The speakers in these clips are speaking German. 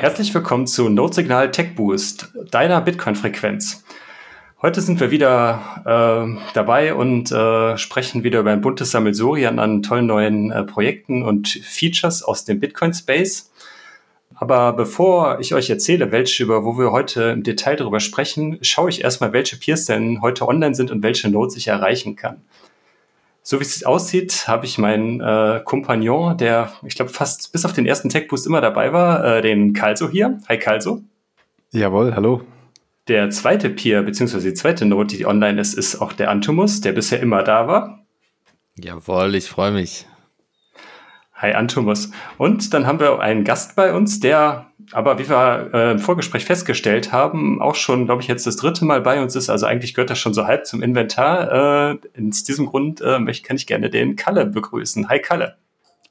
Herzlich willkommen zu Notesignal Tech Boost, deiner Bitcoin-Frequenz. Heute sind wir wieder äh, dabei und äh, sprechen wieder über ein buntes Sammelsurian an tollen neuen äh, Projekten und Features aus dem Bitcoin-Space. Aber bevor ich euch erzähle, welche, über wo wir heute im Detail darüber sprechen, schaue ich erstmal, welche Peers denn heute online sind und welche Nodes ich erreichen kann. So wie es aussieht, habe ich meinen äh, Kompagnon, der, ich glaube, fast bis auf den ersten Tech-Boost immer dabei war, äh, den Kalso hier. Hi Kalso. Jawohl, hallo. Der zweite Peer, beziehungsweise die zweite Note, die online ist, ist auch der Antumus, der bisher immer da war. Jawohl, ich freue mich. Hi Antumus. Und dann haben wir einen Gast bei uns, der aber, wie wir äh, im Vorgespräch festgestellt haben, auch schon, glaube ich, jetzt das dritte Mal bei uns ist. Also eigentlich gehört das schon so halb zum Inventar. Äh, aus diesem Grund äh, kann ich gerne den Kalle begrüßen. Hi Kalle.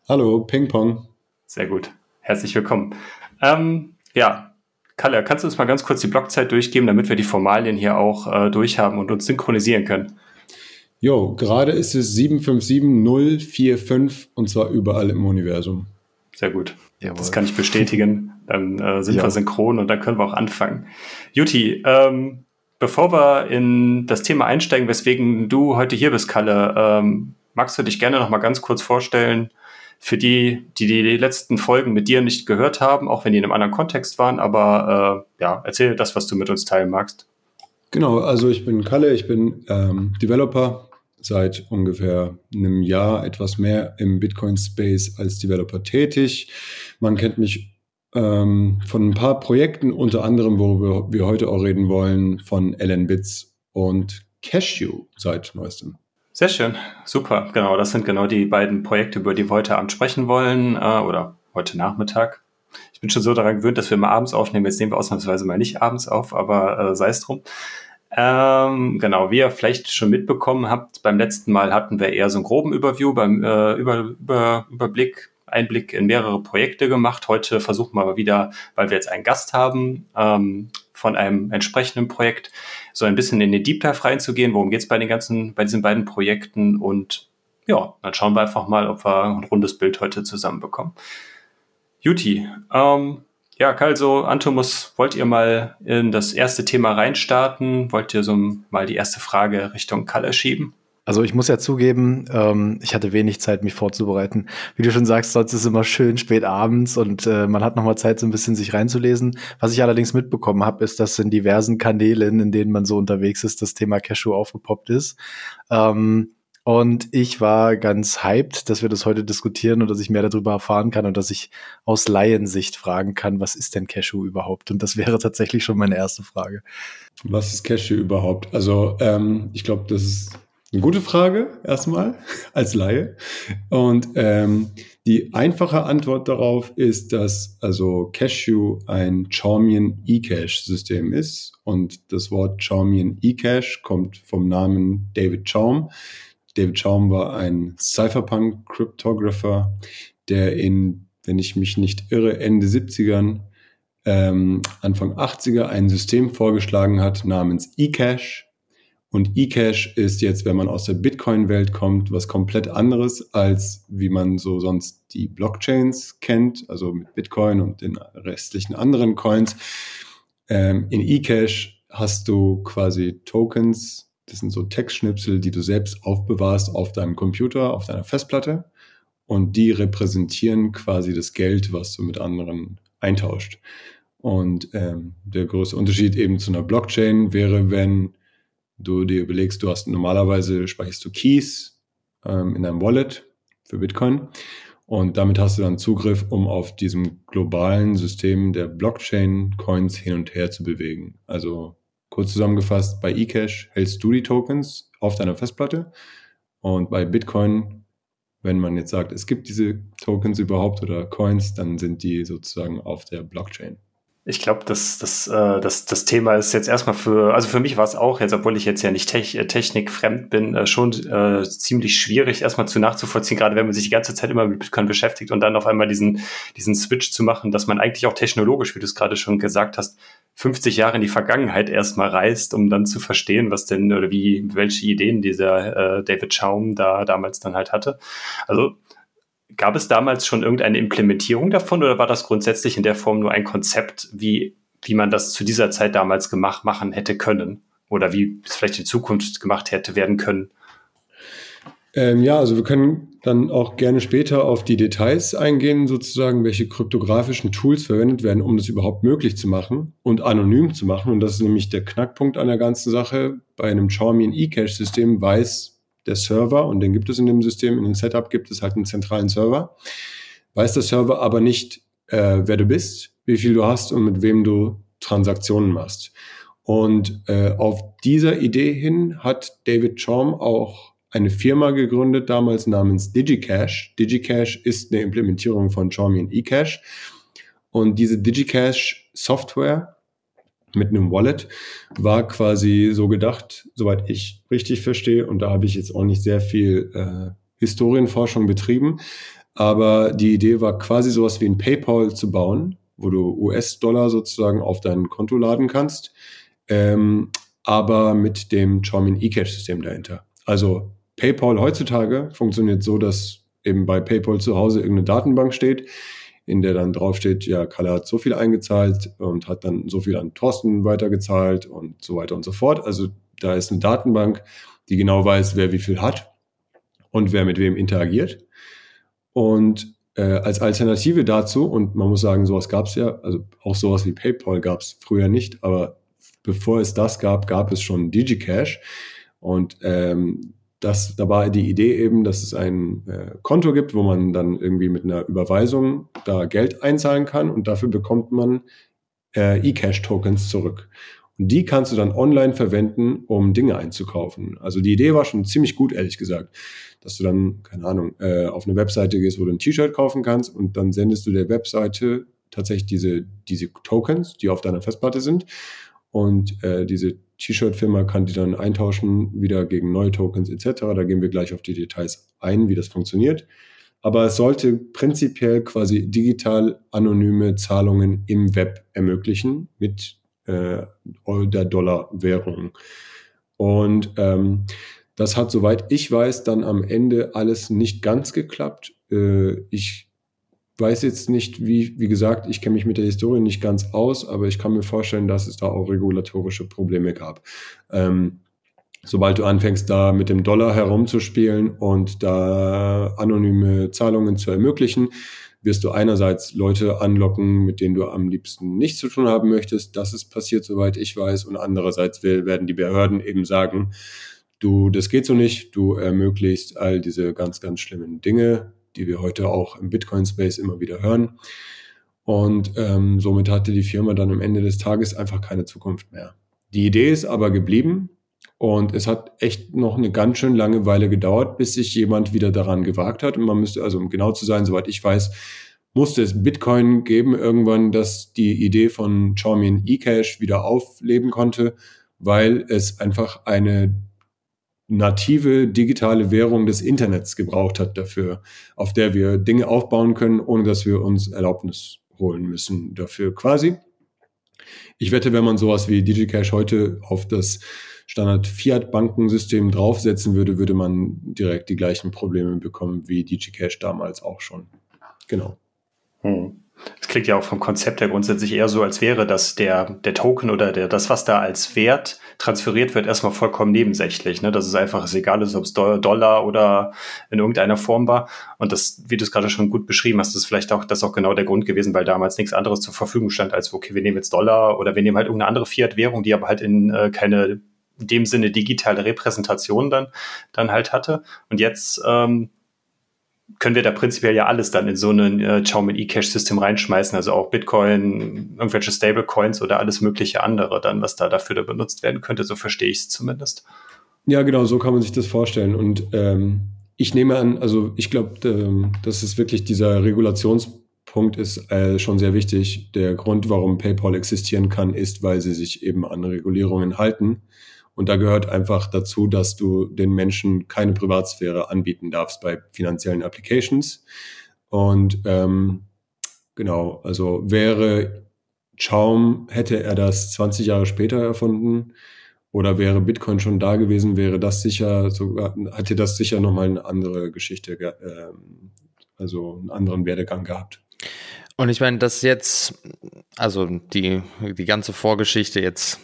Hallo, Ping Pong. Sehr gut. Herzlich willkommen. Ähm, ja, Kalle, kannst du uns mal ganz kurz die Blockzeit durchgeben, damit wir die Formalien hier auch äh, durchhaben und uns synchronisieren können? Jo, gerade ist es 757045 und zwar überall im Universum. Sehr gut. Jawohl. Das kann ich bestätigen. Dann äh, sind ja. wir synchron und dann können wir auch anfangen. Juti, ähm, bevor wir in das Thema einsteigen, weswegen du heute hier bist, Kalle, ähm, magst du dich gerne noch mal ganz kurz vorstellen, für die, die die letzten Folgen mit dir nicht gehört haben, auch wenn die in einem anderen Kontext waren, aber äh, ja, erzähl das, was du mit uns teilen magst. Genau, also ich bin Kalle, ich bin ähm, Developer seit ungefähr einem Jahr etwas mehr im Bitcoin-Space als Developer tätig. Man kennt mich ähm, von ein paar Projekten, unter anderem, worüber wir heute auch reden wollen, von LN Bits und Cashew seit neuestem. Sehr schön, super. Genau, das sind genau die beiden Projekte, über die wir heute Abend sprechen wollen äh, oder heute Nachmittag. Ich bin schon so daran gewöhnt, dass wir mal abends aufnehmen. Jetzt nehmen wir ausnahmsweise mal nicht abends auf, aber äh, sei es drum. Ähm, genau, wie ihr vielleicht schon mitbekommen habt, beim letzten Mal hatten wir eher so einen groben Überview, beim äh, über, über, Überblick, Einblick in mehrere Projekte gemacht. Heute versuchen wir mal wieder, weil wir jetzt einen Gast haben, ähm, von einem entsprechenden Projekt so ein bisschen in den Deep Dive reinzugehen. Worum geht es bei den ganzen, bei diesen beiden Projekten? Und ja, dann schauen wir einfach mal, ob wir ein rundes Bild heute zusammenbekommen. Juti, ähm, ja, also Antomus, wollt ihr mal in das erste Thema reinstarten? Wollt ihr so mal die erste Frage Richtung Kalle schieben? Also ich muss ja zugeben, ähm, ich hatte wenig Zeit, mich vorzubereiten. Wie du schon sagst, sonst ist es immer schön spät abends und äh, man hat noch mal Zeit, so ein bisschen sich reinzulesen. Was ich allerdings mitbekommen habe, ist, dass in diversen Kanälen, in denen man so unterwegs ist, das Thema Cashew aufgepoppt ist. Ähm, und ich war ganz hyped, dass wir das heute diskutieren und dass ich mehr darüber erfahren kann und dass ich aus Laiensicht fragen kann, was ist denn Cashew überhaupt? Und das wäre tatsächlich schon meine erste Frage. Was ist Cashew überhaupt? Also ähm, ich glaube, das ist eine gute Frage erstmal als Laie. Und ähm, die einfache Antwort darauf ist, dass also Cashew ein Chaumian eCache-System ist. Und das Wort Chaumian eCache kommt vom Namen David Chaum. David Chaum war ein Cypherpunk-Cryptographer, der in, wenn ich mich nicht irre, Ende 70ern, ähm, Anfang 80er ein System vorgeschlagen hat namens eCache und eCash ist jetzt, wenn man aus der Bitcoin-Welt kommt, was komplett anderes, als wie man so sonst die Blockchains kennt, also mit Bitcoin und den restlichen anderen Coins. Ähm, in eCash hast du quasi Tokens, das sind so Textschnipsel, die du selbst aufbewahrst auf deinem Computer, auf deiner Festplatte. Und die repräsentieren quasi das Geld, was du mit anderen eintauscht. Und ähm, der größte Unterschied eben zu einer Blockchain wäre, wenn du dir überlegst, du hast normalerweise speicherst du Keys ähm, in deinem Wallet für Bitcoin und damit hast du dann Zugriff, um auf diesem globalen System der Blockchain-Coins hin und her zu bewegen. Also kurz zusammengefasst, bei eCash hältst du die Tokens auf deiner Festplatte und bei Bitcoin, wenn man jetzt sagt, es gibt diese Tokens überhaupt oder Coins, dann sind die sozusagen auf der Blockchain. Ich glaube, das, das, äh, das, das Thema ist jetzt erstmal für, also für mich war es auch jetzt, obwohl ich jetzt ja nicht Tech, äh, technikfremd bin, äh, schon äh, ziemlich schwierig, erstmal zu nachzuvollziehen, gerade wenn man sich die ganze Zeit immer mit Bitcoin beschäftigt und dann auf einmal diesen, diesen Switch zu machen, dass man eigentlich auch technologisch, wie du es gerade schon gesagt hast, 50 Jahre in die Vergangenheit erstmal reist, um dann zu verstehen, was denn oder wie, welche Ideen dieser äh, David Schaum da damals dann halt hatte. Also gab es damals schon irgendeine Implementierung davon oder war das grundsätzlich in der Form nur ein Konzept, wie, wie man das zu dieser Zeit damals gemacht machen hätte können? Oder wie es vielleicht in Zukunft gemacht hätte werden können? Ähm, ja, also wir können dann auch gerne später auf die Details eingehen, sozusagen, welche kryptografischen Tools verwendet werden, um das überhaupt möglich zu machen und anonym zu machen. Und das ist nämlich der Knackpunkt an der ganzen Sache. Bei einem Charmian eCache-System weiß der Server, und den gibt es in dem System, in dem Setup gibt es halt einen zentralen Server, weiß der Server aber nicht, äh, wer du bist, wie viel du hast und mit wem du Transaktionen machst. Und äh, auf dieser Idee hin hat David Chaum auch eine Firma gegründet, damals namens DigiCash. DigiCash ist eine Implementierung von Charmian eCash. Und diese DigiCash Software mit einem Wallet war quasi so gedacht, soweit ich richtig verstehe. Und da habe ich jetzt auch nicht sehr viel äh, Historienforschung betrieben. Aber die Idee war quasi sowas wie ein PayPal zu bauen, wo du US-Dollar sozusagen auf dein Konto laden kannst, ähm, aber mit dem Charmin eCash-System dahinter. Also PayPal heutzutage funktioniert so, dass eben bei PayPal zu Hause irgendeine Datenbank steht, in der dann draufsteht, ja, Kalle hat so viel eingezahlt und hat dann so viel an Thorsten weitergezahlt und so weiter und so fort. Also da ist eine Datenbank, die genau weiß, wer wie viel hat und wer mit wem interagiert. Und äh, als Alternative dazu, und man muss sagen, sowas gab es ja, also auch sowas wie PayPal gab es früher nicht, aber bevor es das gab, gab es schon DigiCash. Und ähm, das, da war die Idee eben, dass es ein äh, Konto gibt, wo man dann irgendwie mit einer Überweisung da Geld einzahlen kann und dafür bekommt man äh, eCash-Tokens zurück. Und die kannst du dann online verwenden, um Dinge einzukaufen. Also die Idee war schon ziemlich gut, ehrlich gesagt, dass du dann, keine Ahnung, äh, auf eine Webseite gehst, wo du ein T-Shirt kaufen kannst und dann sendest du der Webseite tatsächlich diese, diese Tokens, die auf deiner Festplatte sind. Und äh, diese T-Shirt-Firma kann die dann eintauschen, wieder gegen neue Tokens etc. Da gehen wir gleich auf die Details ein, wie das funktioniert. Aber es sollte prinzipiell quasi digital anonyme Zahlungen im Web ermöglichen mit äh, der Dollar-Währung. Und ähm, das hat, soweit ich weiß, dann am Ende alles nicht ganz geklappt. Äh, ich weiß jetzt nicht, wie, wie gesagt, ich kenne mich mit der Historie nicht ganz aus, aber ich kann mir vorstellen, dass es da auch regulatorische Probleme gab. Ähm, sobald du anfängst, da mit dem Dollar herumzuspielen und da anonyme Zahlungen zu ermöglichen, wirst du einerseits Leute anlocken, mit denen du am liebsten nichts zu tun haben möchtest. Das ist passiert, soweit ich weiß. Und andererseits werden die Behörden eben sagen, du, das geht so nicht, du ermöglichst all diese ganz, ganz schlimmen Dinge, die wir heute auch im Bitcoin-Space immer wieder hören. Und ähm, somit hatte die Firma dann am Ende des Tages einfach keine Zukunft mehr. Die Idee ist aber geblieben und es hat echt noch eine ganz schön lange Weile gedauert, bis sich jemand wieder daran gewagt hat. Und man müsste, also um genau zu sein, soweit ich weiß, musste es Bitcoin geben irgendwann, dass die Idee von Charmian eCash wieder aufleben konnte, weil es einfach eine native digitale Währung des Internets gebraucht hat dafür, auf der wir Dinge aufbauen können, ohne dass wir uns Erlaubnis holen müssen dafür quasi. Ich wette, wenn man sowas wie DigiCash heute auf das Standard Fiat Bankensystem draufsetzen würde, würde man direkt die gleichen Probleme bekommen wie DigiCash damals auch schon. Genau. Es klingt ja auch vom Konzept her grundsätzlich eher so, als wäre das der, der Token oder der, das, was da als Wert transferiert wird, erstmal vollkommen nebensächlich. Ne? Dass es einfach ist egal ist, ob es Dollar oder in irgendeiner Form war. Und das, wie du es gerade schon gut beschrieben hast, ist vielleicht auch das auch genau der Grund gewesen, weil damals nichts anderes zur Verfügung stand, als okay, wir nehmen jetzt Dollar oder wir nehmen halt irgendeine andere Fiat-Währung, die aber halt in äh, keine in dem Sinne digitale Repräsentation dann, dann halt hatte. Und jetzt ähm, können wir da prinzipiell ja alles dann in so ein äh, Xiaomi eCash-System reinschmeißen, also auch Bitcoin, irgendwelche Stablecoins oder alles mögliche andere dann, was da dafür da benutzt werden könnte. So verstehe ich es zumindest. Ja, genau, so kann man sich das vorstellen. Und ähm, ich nehme an, also ich glaube, ähm, dass es wirklich dieser Regulationspunkt ist äh, schon sehr wichtig. Der Grund, warum PayPal existieren kann, ist, weil sie sich eben an Regulierungen halten. Und da gehört einfach dazu, dass du den Menschen keine Privatsphäre anbieten darfst bei finanziellen Applications. Und ähm, genau, also wäre Chaum, hätte er das 20 Jahre später erfunden oder wäre Bitcoin schon da gewesen, wäre das sicher sogar, hätte das sicher nochmal eine andere Geschichte äh, also einen anderen Werdegang gehabt. Und ich meine, das jetzt, also die, die ganze Vorgeschichte jetzt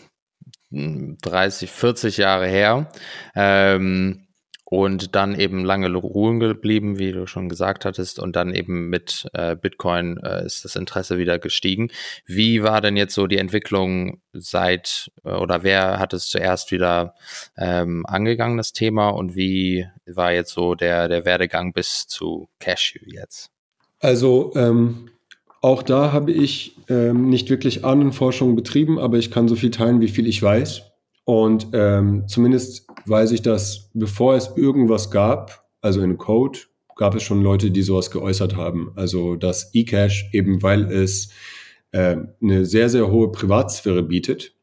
30, 40 Jahre her. Ähm, und dann eben lange ruhen geblieben, wie du schon gesagt hattest, und dann eben mit äh, Bitcoin äh, ist das Interesse wieder gestiegen. Wie war denn jetzt so die Entwicklung seit äh, oder wer hat es zuerst wieder ähm, angegangen, das Thema, und wie war jetzt so der, der Werdegang bis zu Cashew jetzt? Also ähm, auch da habe ich ähm, nicht wirklich Ahnenforschung betrieben, aber ich kann so viel teilen, wie viel ich weiß. Und ähm, zumindest weiß ich, dass bevor es irgendwas gab, also in Code, gab es schon Leute, die sowas geäußert haben. Also dass eCash eben, weil es äh, eine sehr, sehr hohe Privatsphäre bietet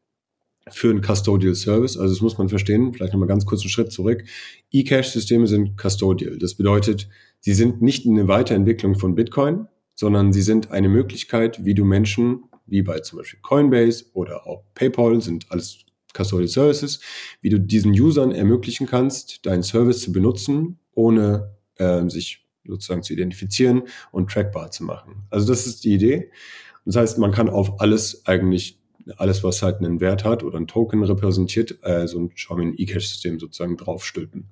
für einen Custodial Service. Also das muss man verstehen. Vielleicht nochmal ganz kurz einen Schritt zurück. eCash-Systeme sind Custodial. Das bedeutet, sie sind nicht eine Weiterentwicklung von Bitcoin, sondern sie sind eine Möglichkeit, wie du Menschen, wie bei zum Beispiel Coinbase oder auch PayPal, sind alles Custodial Services, wie du diesen Usern ermöglichen kannst, deinen Service zu benutzen, ohne äh, sich sozusagen zu identifizieren und trackbar zu machen. Also das ist die Idee. Das heißt, man kann auf alles eigentlich, alles, was halt einen Wert hat oder ein Token repräsentiert, äh, so ein Xiaomi eCash-System sozusagen draufstülpen.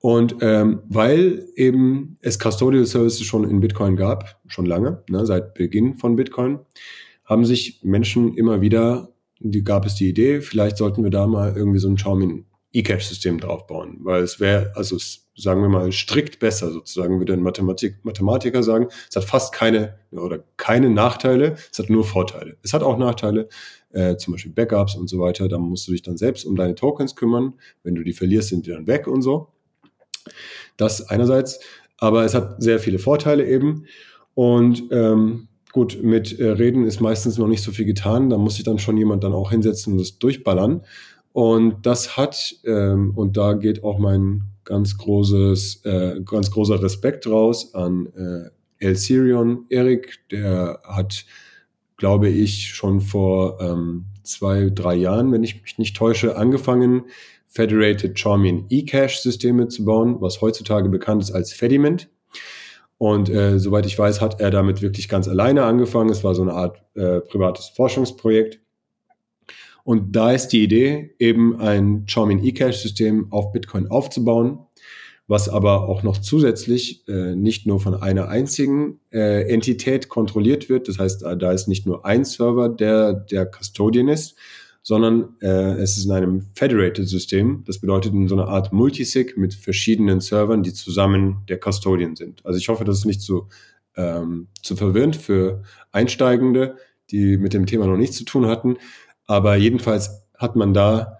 Und ähm, weil eben es Custodial Services schon in Bitcoin gab, schon lange, ne, seit Beginn von Bitcoin, haben sich Menschen immer wieder die gab es die Idee, vielleicht sollten wir da mal irgendwie so ein Xiaomi E-Cache-System draufbauen, weil es wäre, also es, sagen wir mal, strikt besser sozusagen, würde ein Mathematik, Mathematiker sagen. Es hat fast keine oder keine Nachteile, es hat nur Vorteile. Es hat auch Nachteile, äh, zum Beispiel Backups und so weiter. Da musst du dich dann selbst um deine Tokens kümmern. Wenn du die verlierst, sind die dann weg und so. Das einerseits, aber es hat sehr viele Vorteile eben. Und ähm, gut, mit äh, Reden ist meistens noch nicht so viel getan. Da muss sich dann schon jemand dann auch hinsetzen und das durchballern. Und das hat, ähm, und da geht auch mein ganz großes, äh, ganz großer Respekt raus an äh, El Sirion Erik, der hat, glaube ich, schon vor ähm, zwei, drei Jahren, wenn ich mich nicht täusche, angefangen, Federated Charmian eCash-Systeme zu bauen, was heutzutage bekannt ist als Fediment. Und äh, soweit ich weiß, hat er damit wirklich ganz alleine angefangen. Es war so eine Art äh, privates Forschungsprojekt. Und da ist die Idee, eben ein Charmin eCash-System auf Bitcoin aufzubauen, was aber auch noch zusätzlich äh, nicht nur von einer einzigen äh, Entität kontrolliert wird. Das heißt, da ist nicht nur ein Server, der der Custodian ist, sondern äh, es ist in einem Federated-System. Das bedeutet in so einer Art Multisig mit verschiedenen Servern, die zusammen der Custodian sind. Also ich hoffe, das ist nicht zu, ähm, zu verwirrend für Einsteigende, die mit dem Thema noch nichts zu tun hatten. Aber jedenfalls hat man da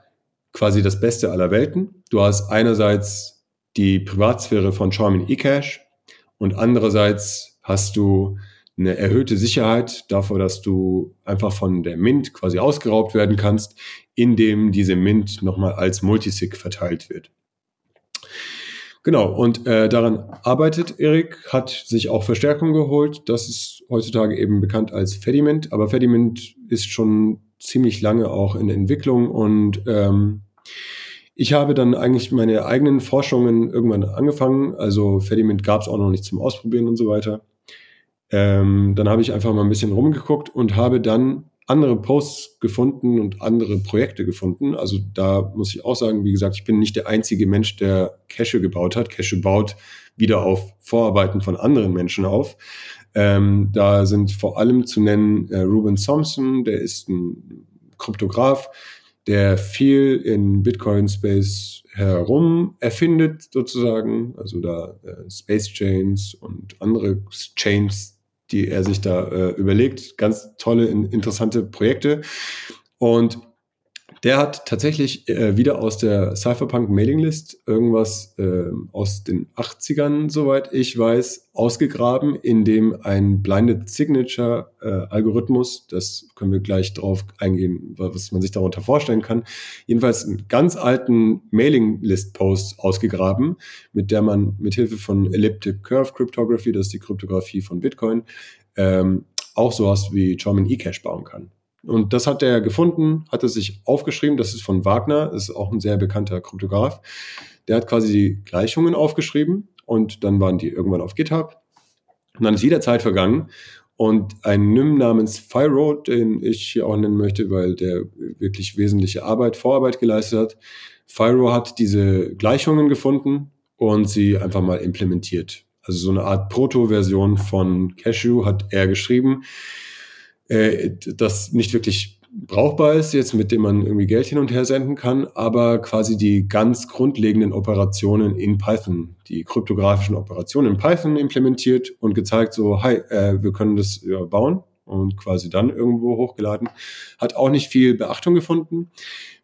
quasi das Beste aller Welten. Du hast einerseits die Privatsphäre von Charmin eCash und andererseits hast du eine erhöhte Sicherheit davor, dass du einfach von der Mint quasi ausgeraubt werden kannst, indem diese Mint nochmal als Multisig verteilt wird. Genau, und äh, daran arbeitet Erik, hat sich auch Verstärkung geholt. Das ist heutzutage eben bekannt als Fediment, aber Fediment ist schon ziemlich lange auch in Entwicklung und ähm, ich habe dann eigentlich meine eigenen Forschungen irgendwann angefangen. Also Fediment gab es auch noch nicht zum Ausprobieren und so weiter. Ähm, dann habe ich einfach mal ein bisschen rumgeguckt und habe dann andere Posts gefunden und andere Projekte gefunden. Also da muss ich auch sagen, wie gesagt, ich bin nicht der einzige Mensch, der Cache gebaut hat. Cache baut wieder auf Vorarbeiten von anderen Menschen auf. Ähm, da sind vor allem zu nennen äh, Ruben Thompson, der ist ein Kryptograph, der viel in Bitcoin-Space herum erfindet, sozusagen. Also da äh, Space Chains und andere Chains die er sich da äh, überlegt. Ganz tolle, interessante Projekte. Und der hat tatsächlich äh, wieder aus der Cypherpunk Mailinglist irgendwas äh, aus den 80ern, soweit ich weiß, ausgegraben, in dem ein Blinded Signature äh, Algorithmus, das können wir gleich drauf eingehen, was man sich darunter vorstellen kann, jedenfalls einen ganz alten Mailinglist Post ausgegraben, mit der man mit Hilfe von Elliptic Curve Cryptography, das ist die Kryptographie von Bitcoin, ähm, auch sowas wie Charmin eCash bauen kann. Und das hat er gefunden, hat er sich aufgeschrieben. Das ist von Wagner, ist auch ein sehr bekannter Kryptograph. Der hat quasi die Gleichungen aufgeschrieben und dann waren die irgendwann auf GitHub. Und dann ist wieder Zeit vergangen und ein NIM namens Fyro, den ich hier auch nennen möchte, weil der wirklich wesentliche Arbeit, Vorarbeit geleistet hat. Fyro hat diese Gleichungen gefunden und sie einfach mal implementiert. Also so eine Art Proto-Version von Cashew hat er geschrieben, äh, das nicht wirklich brauchbar ist, jetzt mit dem man irgendwie Geld hin und her senden kann, aber quasi die ganz grundlegenden Operationen in Python, die kryptografischen Operationen in Python implementiert und gezeigt, so, hi, äh, wir können das ja, bauen und quasi dann irgendwo hochgeladen. Hat auch nicht viel Beachtung gefunden,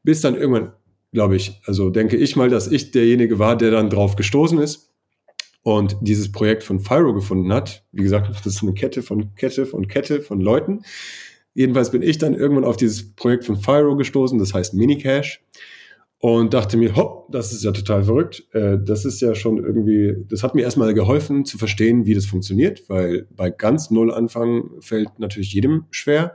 bis dann irgendwann, glaube ich, also denke ich mal, dass ich derjenige war, der dann drauf gestoßen ist und dieses Projekt von Fyro gefunden hat. Wie gesagt, das ist eine Kette von Kette von Kette von Leuten, Jedenfalls bin ich dann irgendwann auf dieses Projekt von Fyro gestoßen, das heißt Minicash. Und dachte mir, hopp, das ist ja total verrückt. Äh, das ist ja schon irgendwie, das hat mir erstmal geholfen zu verstehen, wie das funktioniert, weil bei ganz Null anfangen fällt natürlich jedem schwer.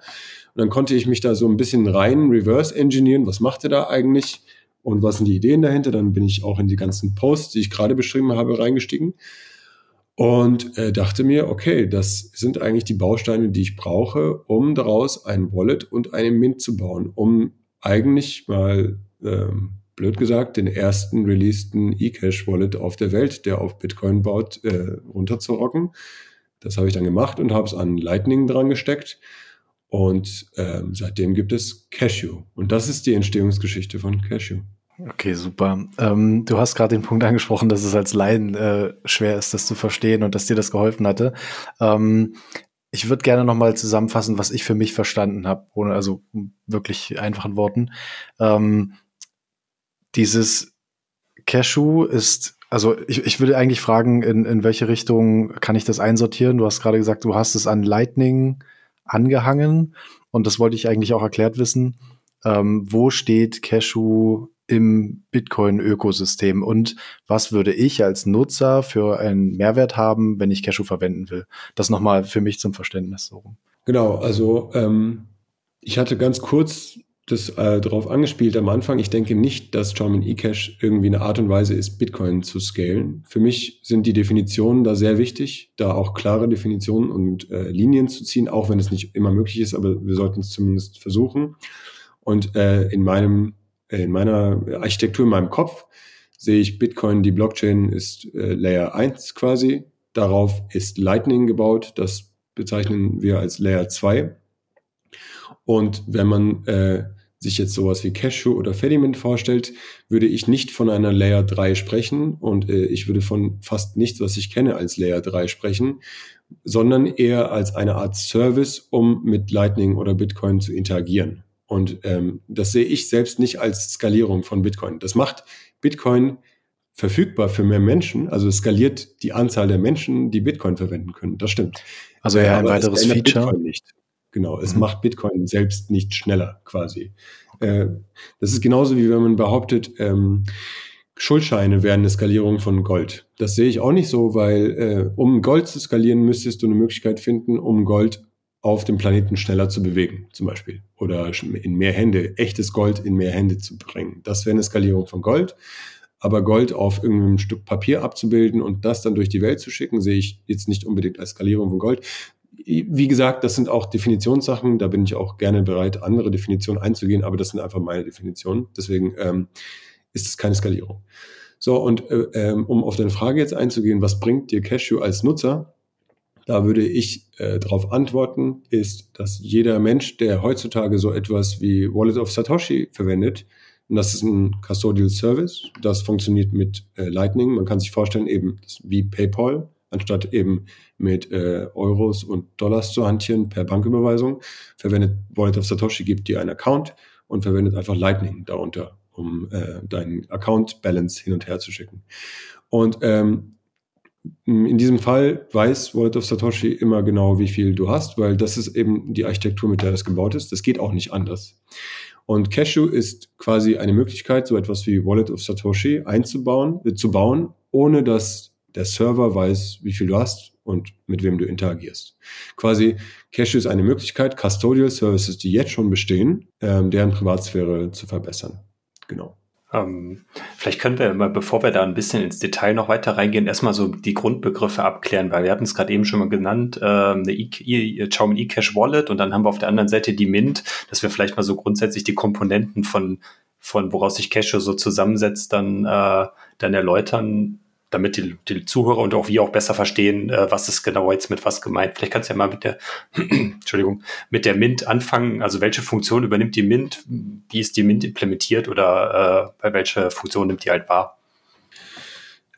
Und dann konnte ich mich da so ein bisschen rein reverse engineeren. Was macht er da eigentlich? Und was sind die Ideen dahinter? Dann bin ich auch in die ganzen Posts, die ich gerade beschrieben habe, reingestiegen und äh, dachte mir, okay, das sind eigentlich die Bausteine, die ich brauche, um daraus ein Wallet und eine Mint zu bauen, um eigentlich mal, ähm, blöd gesagt, den ersten releaseden eCash-Wallet auf der Welt, der auf Bitcoin baut, äh, runterzurocken. Das habe ich dann gemacht und habe es an Lightning dran gesteckt. Und ähm, seitdem gibt es Cashew. Und das ist die Entstehungsgeschichte von Cashew. Okay, super. Ähm, du hast gerade den Punkt angesprochen, dass es als Laien äh, schwer ist, das zu verstehen und dass dir das geholfen hatte. Ähm, ich würde gerne nochmal zusammenfassen, was ich für mich verstanden habe, ohne also wirklich einfachen Worten. Ähm, dieses Cashew ist, also ich, ich würde eigentlich fragen, in, in welche Richtung kann ich das einsortieren? Du hast gerade gesagt, du hast es an Lightning angehangen und das wollte ich eigentlich auch erklärt wissen. Ähm, wo steht Cashew im Bitcoin-Ökosystem und was würde ich als Nutzer für einen Mehrwert haben, wenn ich Cashew verwenden will? Das nochmal für mich zum Verständnis. So. Genau, also ähm, ich hatte ganz kurz das äh, darauf angespielt am Anfang. Ich denke nicht, dass Charmin eCash irgendwie eine Art und Weise ist, Bitcoin zu scalen. Für mich sind die Definitionen da sehr wichtig, da auch klare Definitionen und äh, Linien zu ziehen, auch wenn es nicht immer möglich ist, aber wir sollten es zumindest versuchen. Und äh, in meinem in meiner Architektur, in meinem Kopf, sehe ich Bitcoin, die Blockchain ist äh, Layer 1 quasi. Darauf ist Lightning gebaut. Das bezeichnen wir als Layer 2. Und wenn man äh, sich jetzt sowas wie Cashew oder Fediment vorstellt, würde ich nicht von einer Layer 3 sprechen und äh, ich würde von fast nichts, was ich kenne, als Layer 3 sprechen, sondern eher als eine Art Service, um mit Lightning oder Bitcoin zu interagieren. Und ähm, das sehe ich selbst nicht als Skalierung von Bitcoin. Das macht Bitcoin verfügbar für mehr Menschen, also skaliert die Anzahl der Menschen, die Bitcoin verwenden können. Das stimmt. Also ja, ein weiteres Feature. Bitcoin nicht. Genau, es mhm. macht Bitcoin selbst nicht schneller quasi. Äh, das ist genauso wie wenn man behauptet, ähm, Schuldscheine wären eine Skalierung von Gold. Das sehe ich auch nicht so, weil äh, um Gold zu skalieren, müsstest du eine Möglichkeit finden, um Gold auf dem Planeten schneller zu bewegen, zum Beispiel. Oder in mehr Hände, echtes Gold in mehr Hände zu bringen. Das wäre eine Skalierung von Gold. Aber Gold auf irgendeinem Stück Papier abzubilden und das dann durch die Welt zu schicken, sehe ich jetzt nicht unbedingt als Skalierung von Gold. Wie gesagt, das sind auch Definitionssachen. Da bin ich auch gerne bereit, andere Definitionen einzugehen, aber das sind einfach meine Definitionen. Deswegen ähm, ist es keine Skalierung. So, und äh, ähm, um auf deine Frage jetzt einzugehen, was bringt dir Cashew als Nutzer? Da würde ich äh, darauf antworten, ist, dass jeder Mensch, der heutzutage so etwas wie Wallet of Satoshi verwendet, und das ist ein Custodial Service, das funktioniert mit äh, Lightning. Man kann sich vorstellen, eben wie PayPal, anstatt eben mit äh, Euros und Dollars zu hantieren per Banküberweisung, verwendet Wallet of Satoshi, gibt dir einen Account und verwendet einfach Lightning darunter, um äh, deinen Account Balance hin und her zu schicken. Und ähm, in diesem Fall weiß Wallet of Satoshi immer genau, wie viel du hast, weil das ist eben die Architektur, mit der das gebaut ist. Das geht auch nicht anders. Und Cashew ist quasi eine Möglichkeit, so etwas wie Wallet of Satoshi einzubauen, äh, zu bauen, ohne dass der Server weiß, wie viel du hast und mit wem du interagierst. Quasi Cashew ist eine Möglichkeit, Custodial Services, die jetzt schon bestehen, ähm, deren Privatsphäre zu verbessern. Genau. Ähm, vielleicht können wir mal, bevor wir da ein bisschen ins Detail noch weiter reingehen, erstmal so die Grundbegriffe abklären, weil wir hatten es gerade eben schon mal genannt, äh, eine e e eCash Wallet und dann haben wir auf der anderen Seite die Mint, dass wir vielleicht mal so grundsätzlich die Komponenten von, von woraus sich Cache so zusammensetzt, dann, äh, dann erläutern, damit die, die Zuhörer und auch wir auch besser verstehen, äh, was ist genau jetzt mit was gemeint. Vielleicht kannst du ja mal mit der, Entschuldigung, mit der Mint anfangen. Also welche Funktion übernimmt die Mint? Wie ist die Mint implementiert oder äh, bei welcher Funktion nimmt die halt wahr?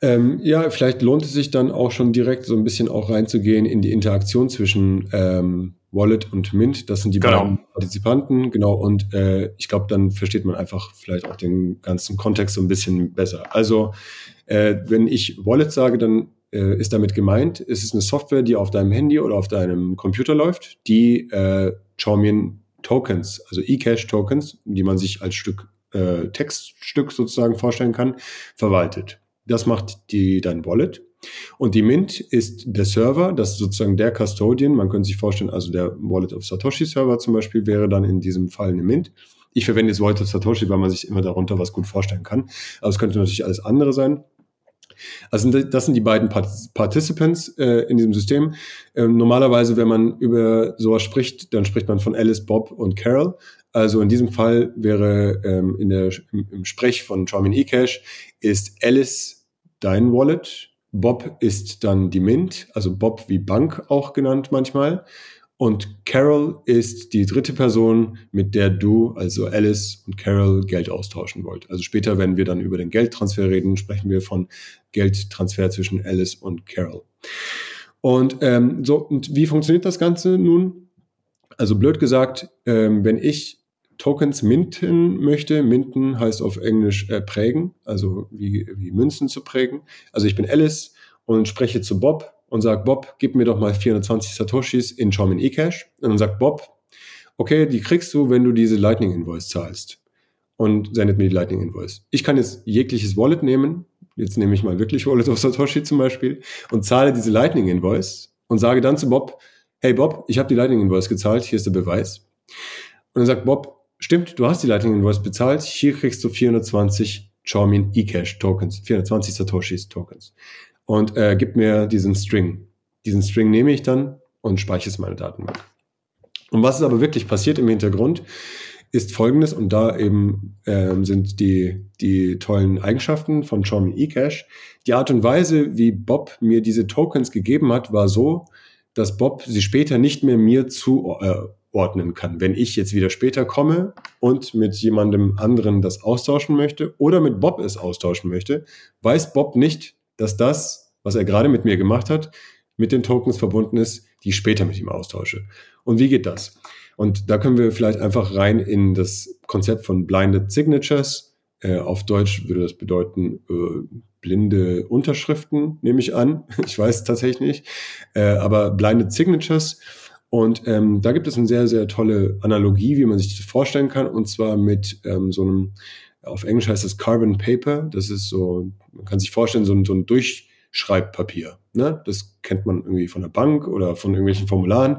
Ähm, ja, vielleicht lohnt es sich dann auch schon direkt so ein bisschen auch reinzugehen in die Interaktion zwischen ähm, Wallet und Mint. Das sind die genau. beiden Partizipanten, genau. Und äh, ich glaube, dann versteht man einfach vielleicht auch den ganzen Kontext so ein bisschen besser. Also äh, wenn ich Wallet sage, dann äh, ist damit gemeint, es ist eine Software, die auf deinem Handy oder auf deinem Computer läuft, die äh, Chaumian Tokens, also eCash Tokens, die man sich als Stück äh, Textstück sozusagen vorstellen kann, verwaltet. Das macht die dein Wallet. Und die Mint ist der Server, das ist sozusagen der Custodian. Man könnte sich vorstellen, also der Wallet of Satoshi Server zum Beispiel wäre dann in diesem Fall eine Mint. Ich verwende jetzt Wallet of Satoshi, weil man sich immer darunter was gut vorstellen kann. Aber es könnte natürlich alles andere sein. Also das sind die beiden Participants äh, in diesem System. Ähm, normalerweise, wenn man über sowas spricht, dann spricht man von Alice, Bob und Carol. Also in diesem Fall wäre ähm, in der, im, im Sprech von Charmin eCash ist Alice dein Wallet, Bob ist dann die Mint, also Bob wie Bank auch genannt manchmal. Und Carol ist die dritte Person, mit der du, also Alice und Carol, Geld austauschen wollt. Also später, wenn wir dann über den Geldtransfer reden, sprechen wir von Geldtransfer zwischen Alice und Carol. Und ähm, so, und wie funktioniert das Ganze nun? Also blöd gesagt, ähm, wenn ich Tokens minten möchte, minten heißt auf Englisch äh, prägen, also wie, wie Münzen zu prägen. Also ich bin Alice und spreche zu Bob und sage, Bob, gib mir doch mal 420 Satoshis in Xiaomi eCash. Und dann sagt Bob, okay, die kriegst du, wenn du diese Lightning Invoice zahlst. Und sendet mir die Lightning Invoice. Ich kann jetzt jegliches Wallet nehmen. Jetzt nehme ich mal wirklich Wallet of Satoshi zum Beispiel und zahle diese Lightning Invoice und sage dann zu Bob, hey Bob, ich habe die Lightning Invoice gezahlt, hier ist der Beweis. Und dann sagt Bob, stimmt, du hast die Lightning Invoice bezahlt, hier kriegst du 420 Xiaomi eCash Tokens, 420 Satoshis Tokens und äh, gibt mir diesen String. Diesen String nehme ich dann und speichere es in meine Datenbank. Und was ist aber wirklich passiert im Hintergrund, ist folgendes, und da eben ähm, sind die, die tollen Eigenschaften von Xiaomi eCash. Die Art und Weise, wie Bob mir diese Tokens gegeben hat, war so, dass Bob sie später nicht mehr mir zuordnen kann. Wenn ich jetzt wieder später komme und mit jemandem anderen das austauschen möchte oder mit Bob es austauschen möchte, weiß Bob nicht, dass das, was er gerade mit mir gemacht hat, mit den Tokens verbunden ist, die ich später mit ihm austausche. Und wie geht das? Und da können wir vielleicht einfach rein in das Konzept von Blinded Signatures. Äh, auf Deutsch würde das bedeuten äh, blinde Unterschriften, nehme ich an. Ich weiß tatsächlich nicht. Äh, aber Blinded Signatures. Und ähm, da gibt es eine sehr, sehr tolle Analogie, wie man sich das vorstellen kann. Und zwar mit ähm, so einem auf Englisch heißt das Carbon Paper. Das ist so, man kann sich vorstellen, so ein, so ein Durchschreibpapier. Ne? Das kennt man irgendwie von der Bank oder von irgendwelchen Formularen.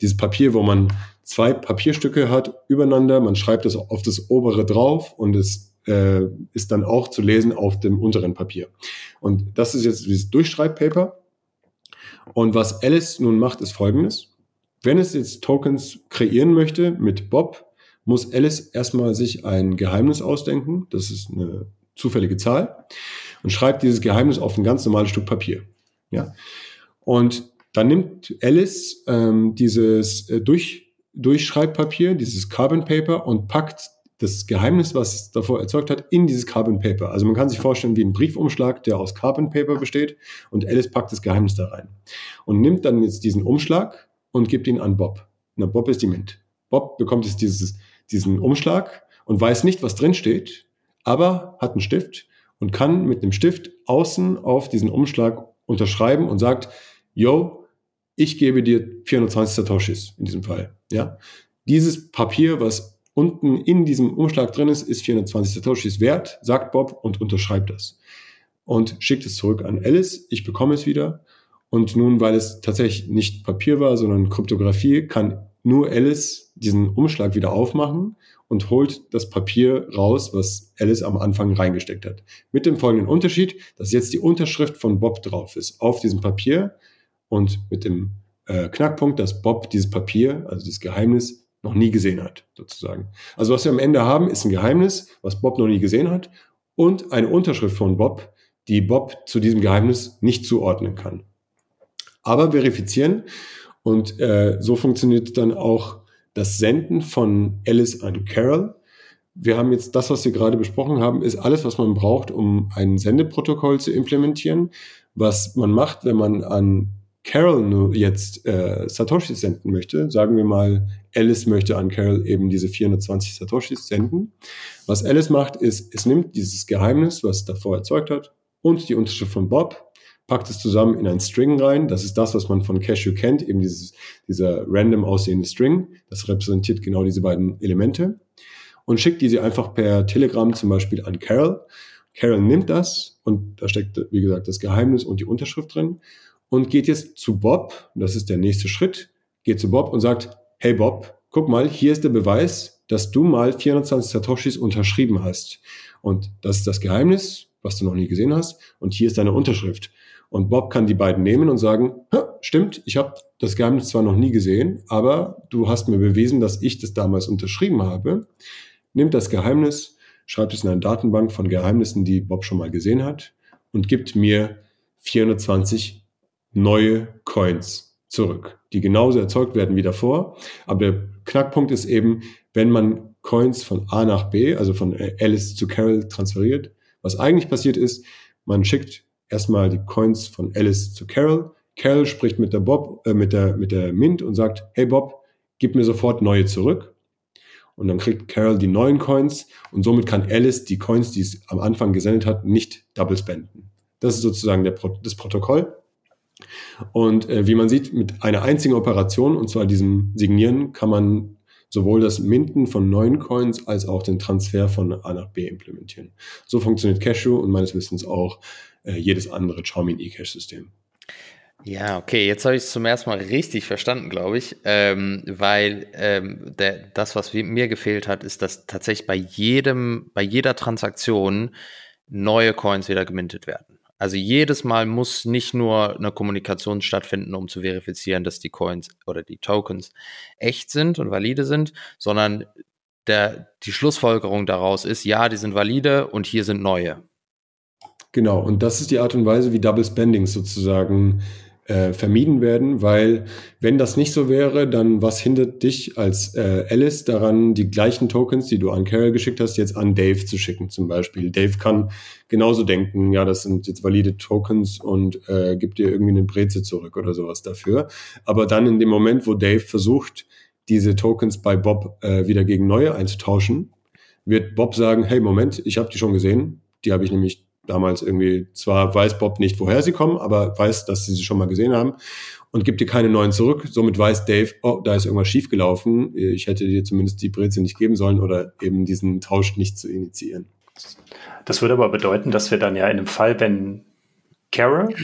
Dieses Papier, wo man zwei Papierstücke hat übereinander, man schreibt das auf das obere drauf und es äh, ist dann auch zu lesen auf dem unteren Papier. Und das ist jetzt dieses Durchschreibpaper. Und was Alice nun macht, ist folgendes. Wenn es jetzt Tokens kreieren möchte mit Bob, muss Alice erstmal sich ein Geheimnis ausdenken. Das ist eine zufällige Zahl und schreibt dieses Geheimnis auf ein ganz normales Stück Papier. Ja. Und dann nimmt Alice ähm, dieses äh, Durch, Durchschreibpapier, dieses Carbon Paper und packt das Geheimnis, was es davor erzeugt hat, in dieses Carbon Paper. Also man kann sich vorstellen wie ein Briefumschlag, der aus Carbon Paper besteht und Alice packt das Geheimnis da rein und nimmt dann jetzt diesen Umschlag und gibt ihn an Bob. Na, Bob ist die Mint. Bob bekommt jetzt dieses diesen Umschlag und weiß nicht, was drin steht, aber hat einen Stift und kann mit dem Stift außen auf diesen Umschlag unterschreiben und sagt, yo, ich gebe dir 420 Satoshis in diesem Fall. Ja, dieses Papier, was unten in diesem Umschlag drin ist, ist 420 Satoshis wert, sagt Bob und unterschreibt das und schickt es zurück an Alice. Ich bekomme es wieder. Und nun, weil es tatsächlich nicht Papier war, sondern Kryptographie, kann nur Alice diesen Umschlag wieder aufmachen und holt das Papier raus, was Alice am Anfang reingesteckt hat. Mit dem folgenden Unterschied, dass jetzt die Unterschrift von Bob drauf ist auf diesem Papier und mit dem äh, Knackpunkt, dass Bob dieses Papier, also das Geheimnis, noch nie gesehen hat, sozusagen. Also was wir am Ende haben, ist ein Geheimnis, was Bob noch nie gesehen hat und eine Unterschrift von Bob, die Bob zu diesem Geheimnis nicht zuordnen kann. Aber verifizieren und äh, so funktioniert dann auch das Senden von Alice an Carol. Wir haben jetzt das, was wir gerade besprochen haben, ist alles, was man braucht, um ein Sendeprotokoll zu implementieren. Was man macht, wenn man an Carol nur jetzt äh, Satoshis senden möchte, sagen wir mal, Alice möchte an Carol eben diese 420 Satoshis senden. Was Alice macht, ist, es nimmt dieses Geheimnis, was es davor erzeugt hat, und die Unterschrift von Bob, packt es zusammen in ein String rein. Das ist das, was man von Cashew kennt, eben dieses, dieser random aussehende String. Das repräsentiert genau diese beiden Elemente. Und schickt diese einfach per Telegram zum Beispiel an Carol. Carol nimmt das und da steckt, wie gesagt, das Geheimnis und die Unterschrift drin und geht jetzt zu Bob, das ist der nächste Schritt, geht zu Bob und sagt, hey Bob, guck mal, hier ist der Beweis, dass du mal 420 Satoshis unterschrieben hast. Und das ist das Geheimnis, was du noch nie gesehen hast. Und hier ist deine Unterschrift. Und Bob kann die beiden nehmen und sagen, stimmt, ich habe das Geheimnis zwar noch nie gesehen, aber du hast mir bewiesen, dass ich das damals unterschrieben habe. Nimmt das Geheimnis, schreibt es in eine Datenbank von Geheimnissen, die Bob schon mal gesehen hat und gibt mir 420 neue Coins zurück, die genauso erzeugt werden wie davor. Aber der Knackpunkt ist eben, wenn man Coins von A nach B, also von Alice zu Carol transferiert, was eigentlich passiert ist, man schickt erstmal die Coins von Alice zu Carol. Carol spricht mit der Bob, äh, mit der, mit der Mint und sagt, hey Bob, gib mir sofort neue zurück. Und dann kriegt Carol die neuen Coins und somit kann Alice die Coins, die es am Anfang gesendet hat, nicht double spenden. Das ist sozusagen der, das Protokoll. Und äh, wie man sieht, mit einer einzigen Operation, und zwar diesem Signieren, kann man sowohl das Minden von neuen Coins als auch den Transfer von A nach B implementieren. So funktioniert Cashew und meines Wissens auch äh, jedes andere Xiaomi eCash-System. Ja, okay, jetzt habe ich es zum ersten Mal richtig verstanden, glaube ich, ähm, weil ähm, der, das, was mir gefehlt hat, ist, dass tatsächlich bei jedem, bei jeder Transaktion neue Coins wieder gemintet werden. Also jedes Mal muss nicht nur eine Kommunikation stattfinden, um zu verifizieren, dass die Coins oder die Tokens echt sind und valide sind, sondern der, die Schlussfolgerung daraus ist, ja, die sind valide und hier sind neue. Genau, und das ist die Art und Weise, wie Double Spendings sozusagen äh, vermieden werden, weil wenn das nicht so wäre, dann was hindert dich als äh, Alice daran, die gleichen Tokens, die du an Carol geschickt hast, jetzt an Dave zu schicken zum Beispiel. Dave kann genauso denken, ja, das sind jetzt valide Tokens und äh, gibt dir irgendwie eine Breze zurück oder sowas dafür. Aber dann in dem Moment, wo Dave versucht, diese Tokens bei Bob äh, wieder gegen neue einzutauschen, wird Bob sagen, hey, Moment, ich habe die schon gesehen, die habe ich nämlich damals irgendwie, zwar weiß Bob nicht, woher sie kommen, aber weiß, dass sie sie schon mal gesehen haben und gibt dir keine neuen zurück. Somit weiß Dave, oh, da ist irgendwas schiefgelaufen. Ich hätte dir zumindest die Breze nicht geben sollen oder eben diesen Tausch nicht zu initiieren. Das würde aber bedeuten, dass wir dann ja in dem Fall, wenn Carol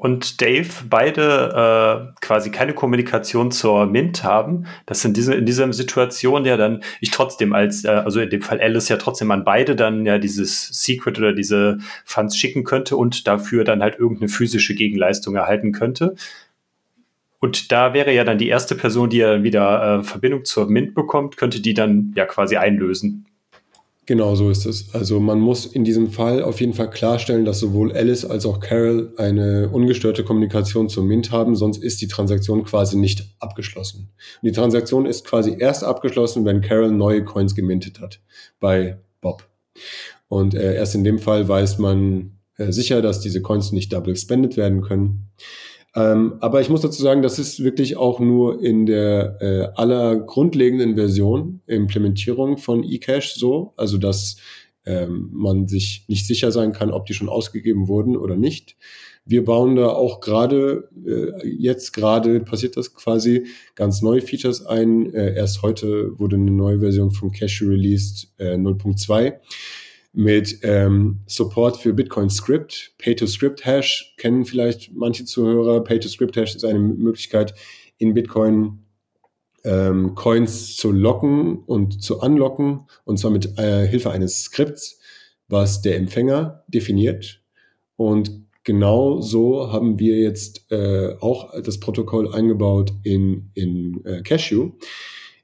und Dave beide äh, quasi keine Kommunikation zur Mint haben, dass in, diese, in dieser Situation ja dann ich trotzdem als, äh, also in dem Fall Alice ja trotzdem an beide dann ja dieses Secret oder diese Funds schicken könnte und dafür dann halt irgendeine physische Gegenleistung erhalten könnte. Und da wäre ja dann die erste Person, die ja wieder äh, Verbindung zur Mint bekommt, könnte die dann ja quasi einlösen. Genau so ist es. Also man muss in diesem Fall auf jeden Fall klarstellen, dass sowohl Alice als auch Carol eine ungestörte Kommunikation zum Mint haben, sonst ist die Transaktion quasi nicht abgeschlossen. Und die Transaktion ist quasi erst abgeschlossen, wenn Carol neue Coins gemintet hat bei Bob. Und äh, erst in dem Fall weiß man äh, sicher, dass diese Coins nicht double spendet werden können. Ähm, aber ich muss dazu sagen, das ist wirklich auch nur in der äh, aller grundlegenden Version Implementierung von eCash so, also dass ähm, man sich nicht sicher sein kann, ob die schon ausgegeben wurden oder nicht. Wir bauen da auch gerade, äh, jetzt gerade passiert das quasi, ganz neue Features ein. Äh, erst heute wurde eine neue Version von Cash released, äh, 0.2 mit ähm, Support für Bitcoin Script. Pay-to-Script Hash kennen vielleicht manche Zuhörer. Pay-to-Script Hash ist eine Möglichkeit, in Bitcoin ähm, Coins zu locken und zu unlocken, und zwar mit äh, Hilfe eines Skripts, was der Empfänger definiert. Und genau so haben wir jetzt äh, auch das Protokoll eingebaut in, in äh, Cashew.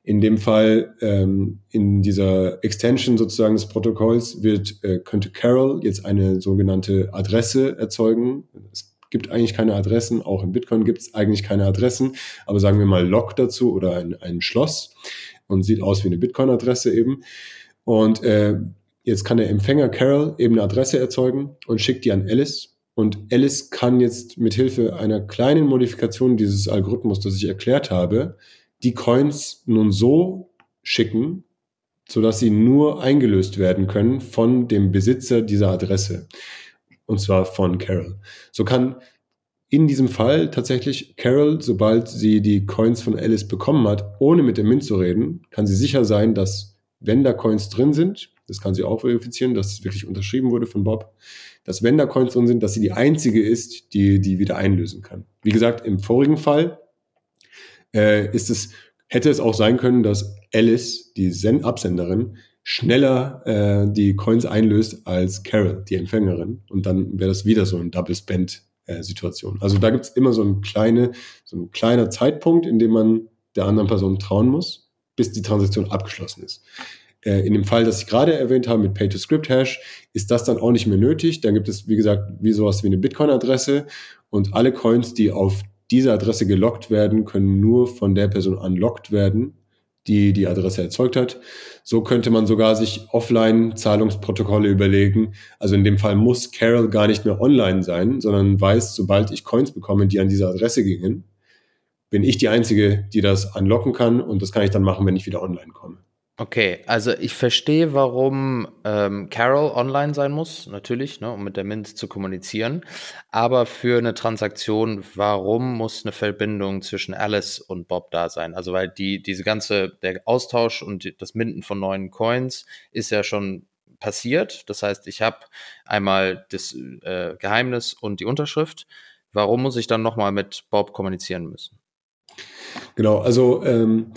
In dem Fall, ähm, in dieser Extension sozusagen des Protokolls wird, äh, könnte Carol jetzt eine sogenannte Adresse erzeugen. Es gibt eigentlich keine Adressen, auch in Bitcoin gibt es eigentlich keine Adressen, aber sagen wir mal Lock dazu oder ein, ein Schloss und sieht aus wie eine Bitcoin-Adresse eben. Und äh, jetzt kann der Empfänger Carol eben eine Adresse erzeugen und schickt die an Alice. Und Alice kann jetzt mit Hilfe einer kleinen Modifikation dieses Algorithmus, das ich erklärt habe, die Coins nun so schicken, sodass sie nur eingelöst werden können von dem Besitzer dieser Adresse. Und zwar von Carol. So kann in diesem Fall tatsächlich Carol, sobald sie die Coins von Alice bekommen hat, ohne mit dem Mint zu reden, kann sie sicher sein, dass wenn da Coins drin sind, das kann sie auch verifizieren, dass es wirklich unterschrieben wurde von Bob, dass wenn da Coins drin sind, dass sie die einzige ist, die die wieder einlösen kann. Wie gesagt, im vorigen Fall äh, ist es, hätte es auch sein können, dass Alice, die Sen Absenderin, schneller äh, die Coins einlöst als Carol, die Empfängerin. Und dann wäre das wieder so ein Double Spend äh, Situation. Also da gibt es immer so ein kleine, so ein kleiner Zeitpunkt, in dem man der anderen Person trauen muss, bis die Transaktion abgeschlossen ist. Äh, in dem Fall, das ich gerade erwähnt habe mit Pay-to-Script-Hash, ist das dann auch nicht mehr nötig. Dann gibt es, wie gesagt, wie sowas wie eine Bitcoin-Adresse und alle Coins, die auf diese Adresse gelockt werden, können nur von der Person unlocked werden, die die Adresse erzeugt hat. So könnte man sogar sich Offline-Zahlungsprotokolle überlegen. Also in dem Fall muss Carol gar nicht mehr online sein, sondern weiß, sobald ich Coins bekomme, die an diese Adresse gingen, bin ich die Einzige, die das unlocken kann und das kann ich dann machen, wenn ich wieder online komme. Okay, also ich verstehe, warum ähm, Carol online sein muss, natürlich, ne, um mit der Mint zu kommunizieren. Aber für eine Transaktion, warum muss eine Verbindung zwischen Alice und Bob da sein? Also weil die diese ganze der Austausch und das Minden von neuen Coins ist ja schon passiert. Das heißt, ich habe einmal das äh, Geheimnis und die Unterschrift. Warum muss ich dann nochmal mit Bob kommunizieren müssen? Genau, also ähm,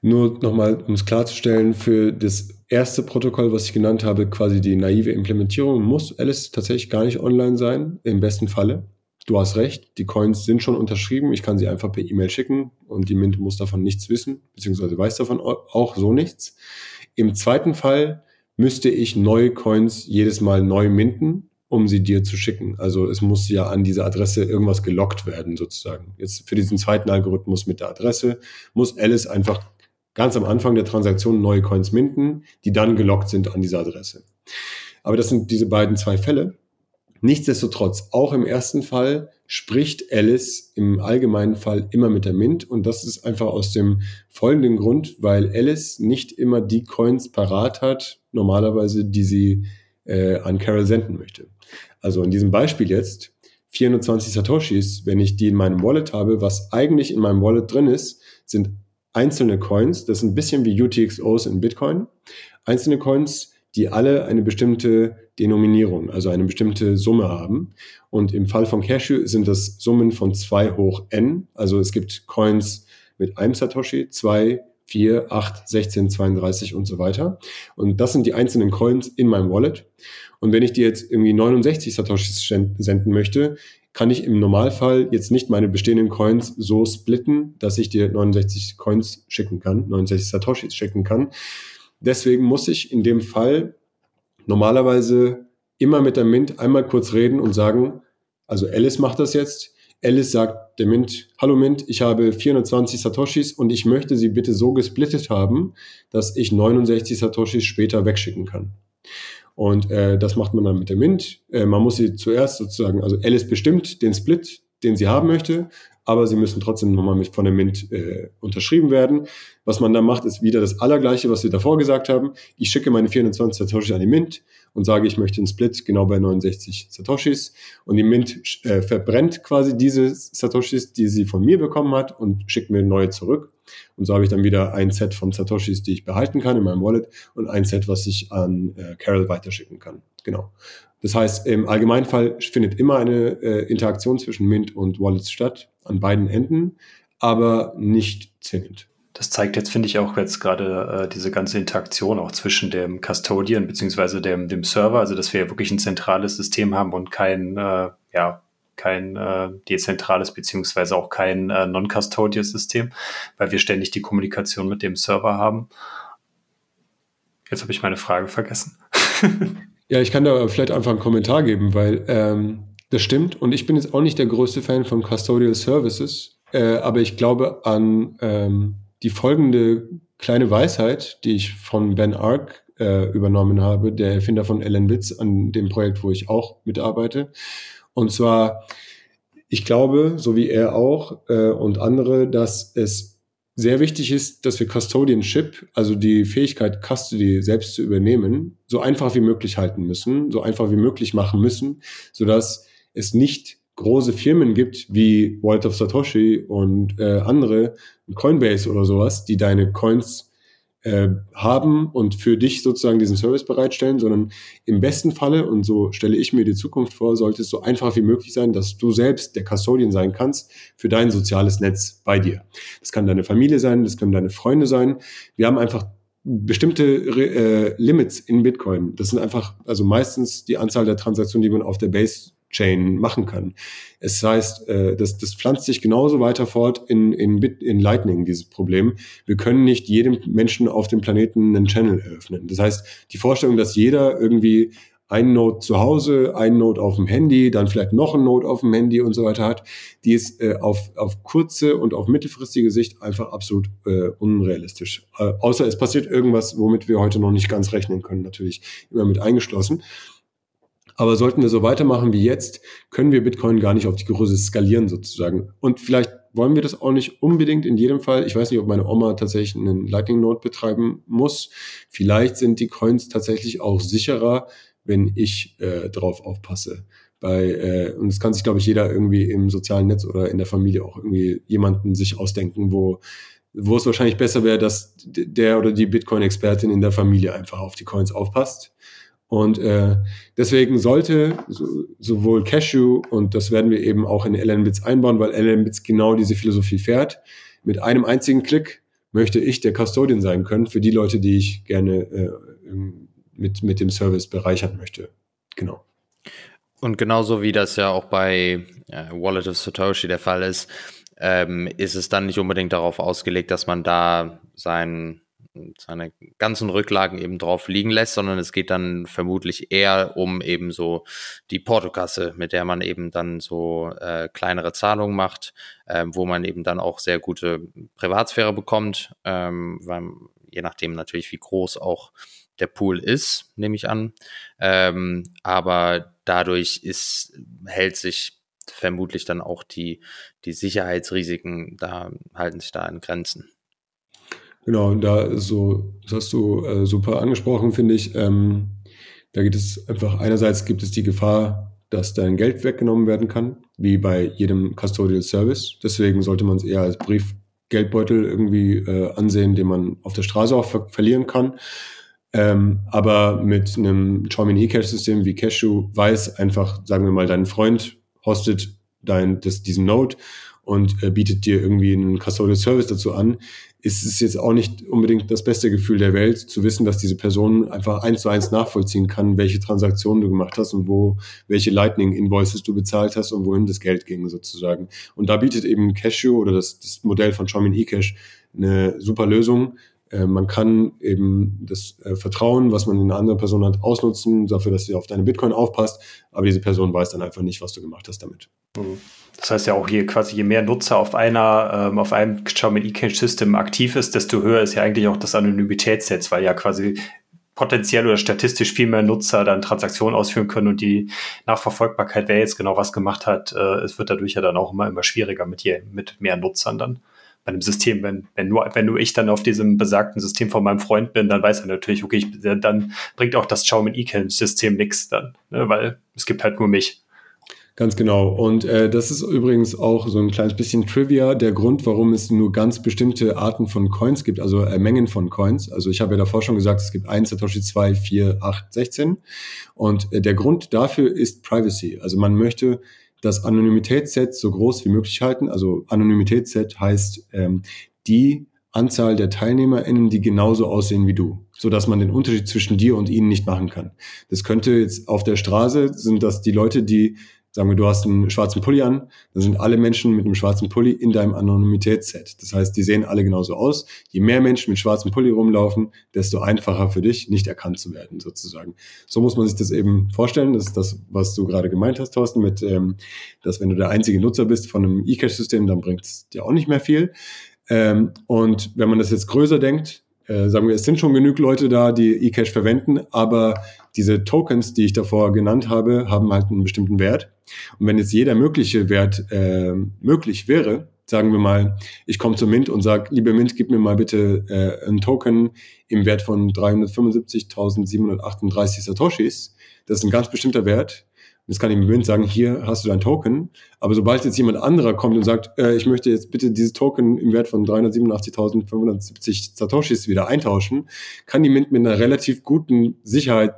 nur nochmal, um es klarzustellen, für das erste Protokoll, was ich genannt habe, quasi die naive Implementierung, muss Alice tatsächlich gar nicht online sein, im besten Falle. Du hast recht, die Coins sind schon unterschrieben, ich kann sie einfach per E-Mail schicken und die Mint muss davon nichts wissen, beziehungsweise weiß davon auch so nichts. Im zweiten Fall müsste ich neue Coins jedes Mal neu minten, um sie dir zu schicken. Also es muss ja an diese Adresse irgendwas gelockt werden, sozusagen. Jetzt für diesen zweiten Algorithmus mit der Adresse muss Alice einfach ganz am Anfang der Transaktion neue Coins minten, die dann gelockt sind an diese Adresse. Aber das sind diese beiden zwei Fälle. Nichtsdestotrotz, auch im ersten Fall spricht Alice im allgemeinen Fall immer mit der Mint und das ist einfach aus dem folgenden Grund, weil Alice nicht immer die Coins parat hat, normalerweise, die sie äh, an Carol senden möchte. Also in diesem Beispiel jetzt 420 Satoshis, wenn ich die in meinem Wallet habe, was eigentlich in meinem Wallet drin ist, sind einzelne Coins, das ist ein bisschen wie UTXOs in Bitcoin, einzelne Coins, die alle eine bestimmte Denominierung, also eine bestimmte Summe haben. Und im Fall von Cashew sind das Summen von 2 hoch n. Also es gibt Coins mit einem Satoshi, 2, 4, 8, 16, 32 und so weiter. Und das sind die einzelnen Coins in meinem Wallet. Und wenn ich dir jetzt irgendwie 69 Satoshis senden möchte, kann ich im Normalfall jetzt nicht meine bestehenden Coins so splitten, dass ich dir 69 Coins schicken kann, 69 Satoshis schicken kann. Deswegen muss ich in dem Fall normalerweise immer mit der Mint einmal kurz reden und sagen, also Alice macht das jetzt. Alice sagt der Mint, hallo Mint, ich habe 420 Satoshis und ich möchte sie bitte so gesplittet haben, dass ich 69 Satoshis später wegschicken kann. Und äh, das macht man dann mit der Mint. Äh, man muss sie zuerst sozusagen, also Alice bestimmt den Split, den sie haben möchte, aber sie müssen trotzdem nochmal mit von der Mint äh, unterschrieben werden. Was man dann macht, ist wieder das Allergleiche, was wir davor gesagt haben. Ich schicke meine 420 Satoshis an die Mint und sage, ich möchte einen Split genau bei 69 Satoshis. Und die Mint äh, verbrennt quasi diese Satoshis, die sie von mir bekommen hat und schickt mir neue zurück. Und so habe ich dann wieder ein Set von Satoshis, die ich behalten kann in meinem Wallet und ein Set, was ich an äh, Carol weiterschicken kann. Genau. Das heißt, im Allgemeinfall findet immer eine äh, Interaktion zwischen Mint und Wallets statt, an beiden Enden, aber nicht zwingend. Das zeigt jetzt, finde ich, auch jetzt gerade äh, diese ganze Interaktion auch zwischen dem Custodian beziehungsweise dem, dem Server, also dass wir ja wirklich ein zentrales System haben und kein, äh, ja, kein äh, dezentrales beziehungsweise auch kein äh, Non-Custodial-System, weil wir ständig die Kommunikation mit dem Server haben. Jetzt habe ich meine Frage vergessen. ja, ich kann da vielleicht einfach einen Kommentar geben, weil ähm, das stimmt und ich bin jetzt auch nicht der größte Fan von Custodial Services, äh, aber ich glaube an ähm, die folgende kleine Weisheit, die ich von Ben Ark äh, übernommen habe, der Erfinder von Ellen Witz, an dem Projekt, wo ich auch mitarbeite. Und zwar, ich glaube, so wie er auch äh, und andere, dass es sehr wichtig ist, dass wir Custodianship, also die Fähigkeit, Custody selbst zu übernehmen, so einfach wie möglich halten müssen, so einfach wie möglich machen müssen, sodass es nicht große Firmen gibt wie Wallet of Satoshi und äh, andere, Coinbase oder sowas, die deine Coins äh, haben und für dich sozusagen diesen Service bereitstellen, sondern im besten Falle, und so stelle ich mir die Zukunft vor, sollte es so einfach wie möglich sein, dass du selbst der Custodian sein kannst für dein soziales Netz bei dir. Das kann deine Familie sein, das können deine Freunde sein. Wir haben einfach bestimmte äh, Limits in Bitcoin. Das sind einfach, also meistens die Anzahl der Transaktionen, die man auf der Base Chain machen kann. Es heißt, äh, das, das pflanzt sich genauso weiter fort in, in, Bit, in Lightning, dieses Problem. Wir können nicht jedem Menschen auf dem Planeten einen Channel eröffnen. Das heißt, die Vorstellung, dass jeder irgendwie ein Node zu Hause, ein Node auf dem Handy, dann vielleicht noch ein Node auf dem Handy und so weiter hat, die ist äh, auf, auf kurze und auf mittelfristige Sicht einfach absolut äh, unrealistisch. Äh, außer es passiert irgendwas, womit wir heute noch nicht ganz rechnen können, natürlich immer mit eingeschlossen. Aber sollten wir so weitermachen wie jetzt, können wir Bitcoin gar nicht auf die Größe skalieren sozusagen. Und vielleicht wollen wir das auch nicht unbedingt in jedem Fall. Ich weiß nicht, ob meine Oma tatsächlich einen Lightning Node betreiben muss. Vielleicht sind die Coins tatsächlich auch sicherer, wenn ich äh, drauf aufpasse. Bei, äh, und das kann sich, glaube ich, jeder irgendwie im sozialen Netz oder in der Familie auch irgendwie jemanden sich ausdenken, wo wo es wahrscheinlich besser wäre, dass der oder die Bitcoin-Expertin in der Familie einfach auf die Coins aufpasst und äh, deswegen sollte so, sowohl Cashew, und das werden wir eben auch in LNBits einbauen, weil LNBits genau diese Philosophie fährt, mit einem einzigen Klick möchte ich der Custodian sein können für die Leute, die ich gerne äh, mit, mit dem Service bereichern möchte. Genau. Und genauso wie das ja auch bei äh, Wallet of Satoshi der Fall ist, ähm, ist es dann nicht unbedingt darauf ausgelegt, dass man da sein seine ganzen Rücklagen eben drauf liegen lässt, sondern es geht dann vermutlich eher um eben so die Portokasse, mit der man eben dann so äh, kleinere Zahlungen macht, äh, wo man eben dann auch sehr gute Privatsphäre bekommt, ähm, weil, je nachdem natürlich, wie groß auch der Pool ist, nehme ich an. Ähm, aber dadurch ist, hält sich vermutlich dann auch die, die Sicherheitsrisiken da, halten sich da in Grenzen. Genau, da so, das hast du äh, super angesprochen, finde ich. Ähm, da geht es einfach, einerseits gibt es die Gefahr, dass dein Geld weggenommen werden kann, wie bei jedem Custodial Service. Deswegen sollte man es eher als Briefgeldbeutel irgendwie äh, ansehen, den man auf der Straße auch ver verlieren kann. Ähm, aber mit einem Charmin eCash-System wie Cashew weiß einfach, sagen wir mal, dein Freund hostet dein, das, diesen Node und äh, bietet dir irgendwie einen Custodial Service dazu an, ist es jetzt auch nicht unbedingt das beste Gefühl der Welt, zu wissen, dass diese Person einfach eins zu eins nachvollziehen kann, welche Transaktionen du gemacht hast und wo, welche Lightning-Invoices du bezahlt hast und wohin das Geld ging sozusagen. Und da bietet eben Cashew oder das, das Modell von Charmin eCash eine super Lösung. Äh, man kann eben das äh, Vertrauen, was man in eine andere Person hat, ausnutzen, dafür, dass sie auf deine Bitcoin aufpasst, aber diese Person weiß dann einfach nicht, was du gemacht hast damit. Mhm. Das heißt ja auch je quasi, je mehr Nutzer auf einer, ähm, auf einem Xiaomi eCache-System aktiv ist, desto höher ist ja eigentlich auch das Anonymitätssetz, weil ja quasi potenziell oder statistisch viel mehr Nutzer dann Transaktionen ausführen können und die Nachverfolgbarkeit, wer jetzt genau was gemacht hat, äh, es wird dadurch ja dann auch immer, immer schwieriger mit, je, mit mehr Nutzern dann bei einem System. Wenn, wenn, nur, wenn nur ich dann auf diesem besagten System von meinem Freund bin, dann weiß er natürlich, okay, ich, dann bringt auch das Xiaomi eCache-System nichts dann, ne, weil es gibt halt nur mich. Ganz genau. Und äh, das ist übrigens auch so ein kleines bisschen Trivia, der Grund, warum es nur ganz bestimmte Arten von Coins gibt, also äh, Mengen von Coins. Also ich habe ja davor schon gesagt, es gibt 1, Satoshi 2, 4, 8, 16. Und äh, der Grund dafür ist Privacy. Also man möchte das Anonymitätsset so groß wie möglich halten. Also Anonymitätsset heißt, ähm, die Anzahl der TeilnehmerInnen, die genauso aussehen wie du, so dass man den Unterschied zwischen dir und ihnen nicht machen kann. Das könnte jetzt auf der Straße sind das die Leute, die Sagen wir, du hast einen schwarzen Pulli an, dann sind alle Menschen mit einem schwarzen Pulli in deinem Anonymitätsset. Das heißt, die sehen alle genauso aus. Je mehr Menschen mit schwarzem Pulli rumlaufen, desto einfacher für dich, nicht erkannt zu werden, sozusagen. So muss man sich das eben vorstellen. Das ist das, was du gerade gemeint hast, Thorsten, mit, ähm, dass wenn du der einzige Nutzer bist von einem E-Cash-System, dann bringt es dir auch nicht mehr viel. Ähm, und wenn man das jetzt größer denkt, äh, sagen wir, es sind schon genug Leute da, die eCash verwenden, aber diese Tokens, die ich davor genannt habe, haben halt einen bestimmten Wert. Und wenn jetzt jeder mögliche Wert äh, möglich wäre, sagen wir mal, ich komme zu Mint und sage, liebe Mint, gib mir mal bitte äh, einen Token im Wert von 375.738 Satoshis. Das ist ein ganz bestimmter Wert. Jetzt kann ich mit Wind sagen, hier hast du dein Token. Aber sobald jetzt jemand anderer kommt und sagt, äh, ich möchte jetzt bitte dieses Token im Wert von 387.570 Satoshis wieder eintauschen, kann die Mint mit einer relativ guten Sicherheit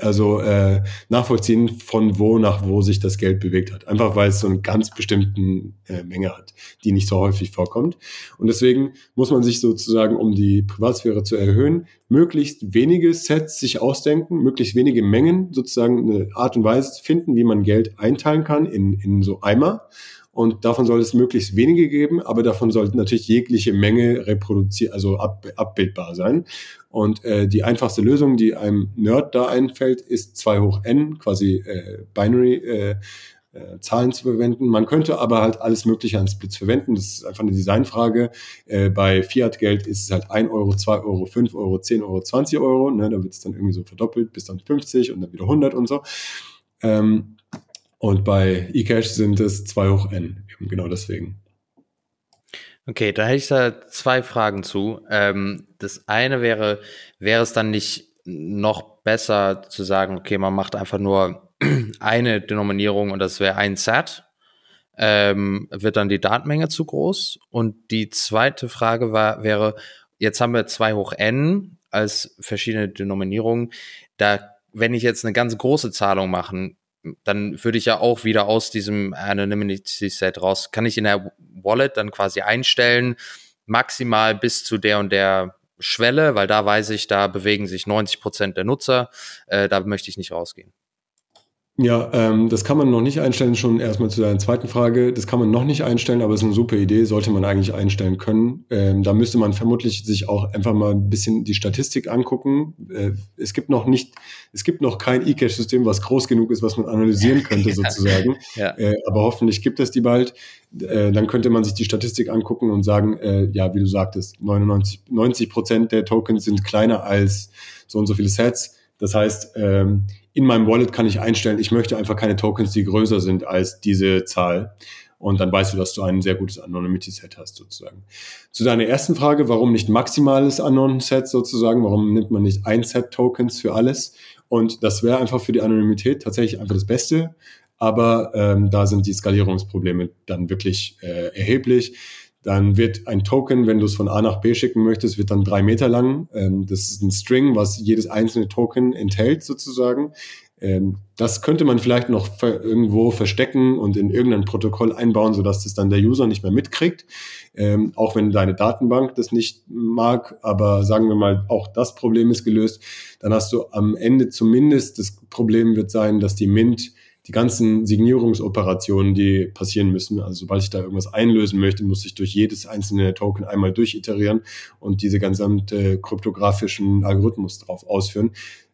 also äh, nachvollziehen, von wo nach wo sich das Geld bewegt hat. Einfach weil es so eine ganz bestimmten äh, Menge hat, die nicht so häufig vorkommt. Und deswegen muss man sich sozusagen, um die Privatsphäre zu erhöhen, möglichst wenige Sets sich ausdenken, möglichst wenige Mengen, sozusagen eine Art und Weise finden, wie man Geld einteilen kann in, in so Eimer und davon soll es möglichst wenige geben, aber davon sollte natürlich jegliche Menge reproduziert, also ab, abbildbar sein. Und äh, die einfachste Lösung, die einem Nerd da einfällt, ist 2 hoch n, quasi äh, Binary äh, äh, Zahlen zu verwenden. Man könnte aber halt alles Mögliche an Splits verwenden. Das ist einfach eine Designfrage. Äh, bei Fiat-Geld ist es halt 1 Euro, 2 Euro, 5 Euro, 10 Euro, 20 Euro. Ne? Da wird es dann irgendwie so verdoppelt bis dann 50 und dann wieder 100 und so. Ähm, und bei eCash sind es 2 hoch n, eben genau deswegen. Okay, da hätte ich da zwei Fragen zu. Ähm, das eine wäre, wäre es dann nicht noch besser zu sagen, okay, man macht einfach nur eine Denominierung und das wäre ein Set? Ähm, wird dann die Datenmenge zu groß? Und die zweite Frage war, wäre, jetzt haben wir 2 hoch n als verschiedene Denominierungen. Da, wenn ich jetzt eine ganz große Zahlung machen dann würde ich ja auch wieder aus diesem Anonymity Set raus, kann ich in der Wallet dann quasi einstellen, maximal bis zu der und der Schwelle, weil da weiß ich, da bewegen sich 90 Prozent der Nutzer, äh, da möchte ich nicht rausgehen. Ja, ähm, das kann man noch nicht einstellen, schon erstmal zu deiner zweiten Frage. Das kann man noch nicht einstellen, aber es ist eine super Idee, sollte man eigentlich einstellen können. Ähm, da müsste man vermutlich sich auch einfach mal ein bisschen die Statistik angucken. Äh, es gibt noch nicht, es gibt noch kein E-Cache-System, was groß genug ist, was man analysieren könnte sozusagen. ja. Äh, aber hoffentlich gibt es die bald. Äh, dann könnte man sich die Statistik angucken und sagen, äh, ja, wie du sagtest, 99, 90 Prozent der Tokens sind kleiner als so und so viele Sets. Das heißt, ähm, in meinem Wallet kann ich einstellen, ich möchte einfach keine Tokens, die größer sind als diese Zahl. Und dann weißt du, dass du ein sehr gutes Anonymity-Set hast, sozusagen. Zu deiner ersten Frage, warum nicht maximales Anon-Set sozusagen? Warum nimmt man nicht ein Set Tokens für alles? Und das wäre einfach für die Anonymität tatsächlich einfach das Beste. Aber ähm, da sind die Skalierungsprobleme dann wirklich äh, erheblich. Dann wird ein Token, wenn du es von A nach B schicken möchtest, wird dann drei Meter lang. Ähm, das ist ein String, was jedes einzelne Token enthält sozusagen. Ähm, das könnte man vielleicht noch irgendwo verstecken und in irgendein Protokoll einbauen, sodass das dann der User nicht mehr mitkriegt. Ähm, auch wenn deine Datenbank das nicht mag, aber sagen wir mal, auch das Problem ist gelöst. Dann hast du am Ende zumindest das Problem wird sein, dass die Mint die ganzen Signierungsoperationen, die passieren müssen. Also sobald ich da irgendwas einlösen möchte, muss ich durch jedes einzelne Token einmal durchiterieren und diese gesamte kryptografischen Algorithmus drauf ausführen.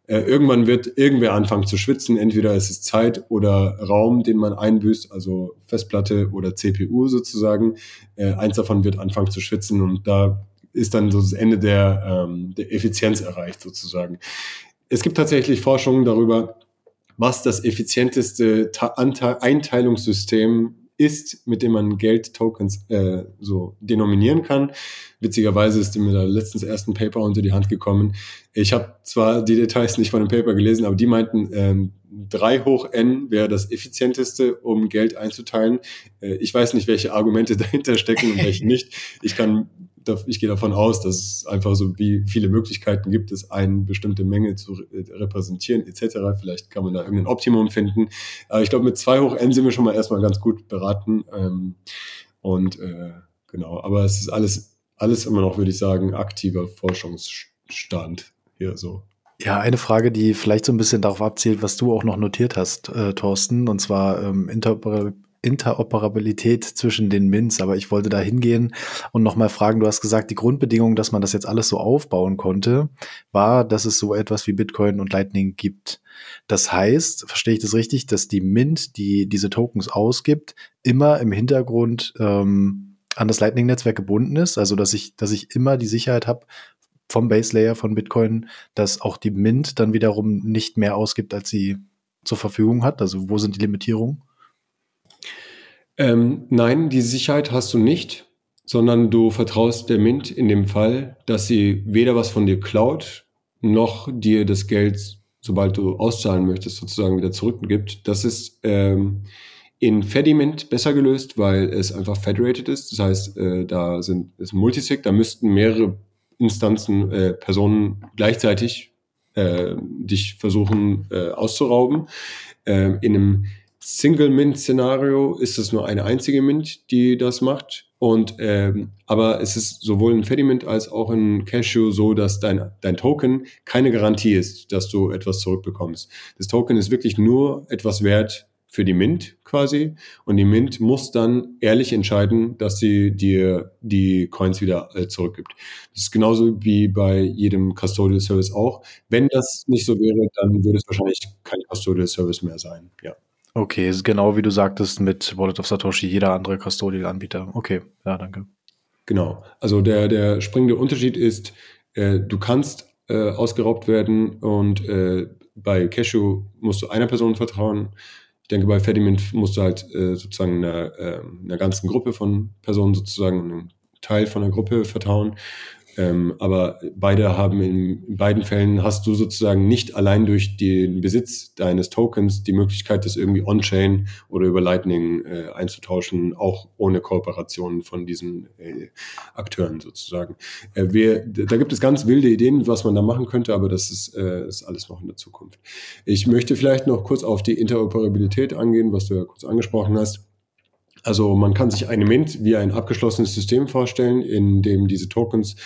Äh, irgendwann wird irgendwer anfangen zu schwitzen. Entweder ist es Zeit oder Raum, den man einbüßt, also Festplatte oder CPU sozusagen. Äh, eins davon wird anfangen zu schwitzen und da ist dann so das Ende der, ähm, der Effizienz erreicht sozusagen. Es gibt tatsächlich Forschungen darüber, was das effizienteste Einteilungssystem ist, mit dem man Geldtokens äh, so denominieren kann. Witzigerweise ist mir da letztens erst ein Paper unter die Hand gekommen. Ich habe zwar die Details nicht von dem Paper gelesen, aber die meinten, ähm, 3 hoch n wäre das effizienteste, um Geld einzuteilen. Äh, ich weiß nicht, welche Argumente dahinter stecken und welche nicht. Ich kann ich gehe davon aus, dass es einfach so wie viele Möglichkeiten gibt es, eine bestimmte Menge zu repräsentieren etc. Vielleicht kann man da irgendein Optimum finden. Aber ich glaube, mit 2 hoch n sind wir schon mal erstmal ganz gut beraten. Ähm, und äh, genau, aber es ist alles alles immer noch, würde ich sagen, aktiver Forschungsstand hier so. Ja, eine Frage, die vielleicht so ein bisschen darauf abzielt, was du auch noch notiert hast, äh, Thorsten, und zwar ähm, Interoper Interoperabilität zwischen den Mints. Aber ich wollte da hingehen und nochmal fragen, du hast gesagt, die Grundbedingung, dass man das jetzt alles so aufbauen konnte, war, dass es so etwas wie Bitcoin und Lightning gibt. Das heißt, verstehe ich das richtig, dass die Mint, die diese Tokens ausgibt, immer im Hintergrund ähm, an das Lightning-Netzwerk gebunden ist, also dass ich, dass ich immer die Sicherheit habe, vom Base Layer von Bitcoin, dass auch die Mint dann wiederum nicht mehr ausgibt, als sie zur Verfügung hat? Also wo sind die Limitierungen? Ähm, nein, die Sicherheit hast du nicht, sondern du vertraust der Mint in dem Fall, dass sie weder was von dir klaut, noch dir das Geld, sobald du auszahlen möchtest, sozusagen wieder zurückgibt. Das ist ähm, in Fediment besser gelöst, weil es einfach federated ist. Das heißt, äh, da sind, ist Multisig, da müssten mehrere Instanzen, äh, Personen gleichzeitig äh, dich versuchen äh, auszurauben. Äh, in einem Single-Mint-Szenario ist es nur eine einzige Mint, die das macht. Und ähm, aber es ist sowohl in Fediment als auch in Cashew so, dass dein, dein Token keine Garantie ist, dass du etwas zurückbekommst. Das Token ist wirklich nur etwas wert, für die Mint quasi. Und die Mint muss dann ehrlich entscheiden, dass sie dir die Coins wieder äh, zurückgibt. Das ist genauso wie bei jedem Custodial Service auch. Wenn das nicht so wäre, dann würde es wahrscheinlich kein Custodial Service mehr sein. Ja. Okay, ist genau wie du sagtest mit Wallet of Satoshi, jeder andere Custodial-Anbieter. Okay, ja, danke. Genau. Also der, der springende Unterschied ist, äh, du kannst äh, ausgeraubt werden und äh, bei Cashew musst du einer Person vertrauen ich denke, bei Fediment musst du halt äh, sozusagen einer, äh, einer ganzen Gruppe von Personen sozusagen, einem Teil von der Gruppe vertrauen. Ähm, aber beide haben in, beiden Fällen hast du sozusagen nicht allein durch den Besitz deines Tokens die Möglichkeit, das irgendwie on-chain oder über Lightning äh, einzutauschen, auch ohne Kooperation von diesen äh, Akteuren sozusagen. Äh, wir, da gibt es ganz wilde Ideen, was man da machen könnte, aber das ist, äh, ist alles noch in der Zukunft. Ich möchte vielleicht noch kurz auf die Interoperabilität angehen, was du ja kurz angesprochen hast. Also man kann sich eine Mint wie ein abgeschlossenes System vorstellen, in dem diese Tokens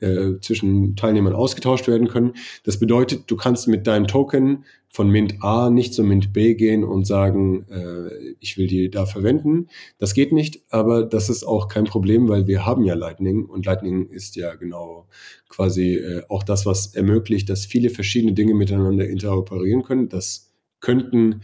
äh, zwischen Teilnehmern ausgetauscht werden können. Das bedeutet, du kannst mit deinem Token von Mint A nicht zu Mint B gehen und sagen, äh, ich will die da verwenden. Das geht nicht, aber das ist auch kein Problem, weil wir haben ja Lightning und Lightning ist ja genau quasi äh, auch das, was ermöglicht, dass viele verschiedene Dinge miteinander interoperieren können. Das könnten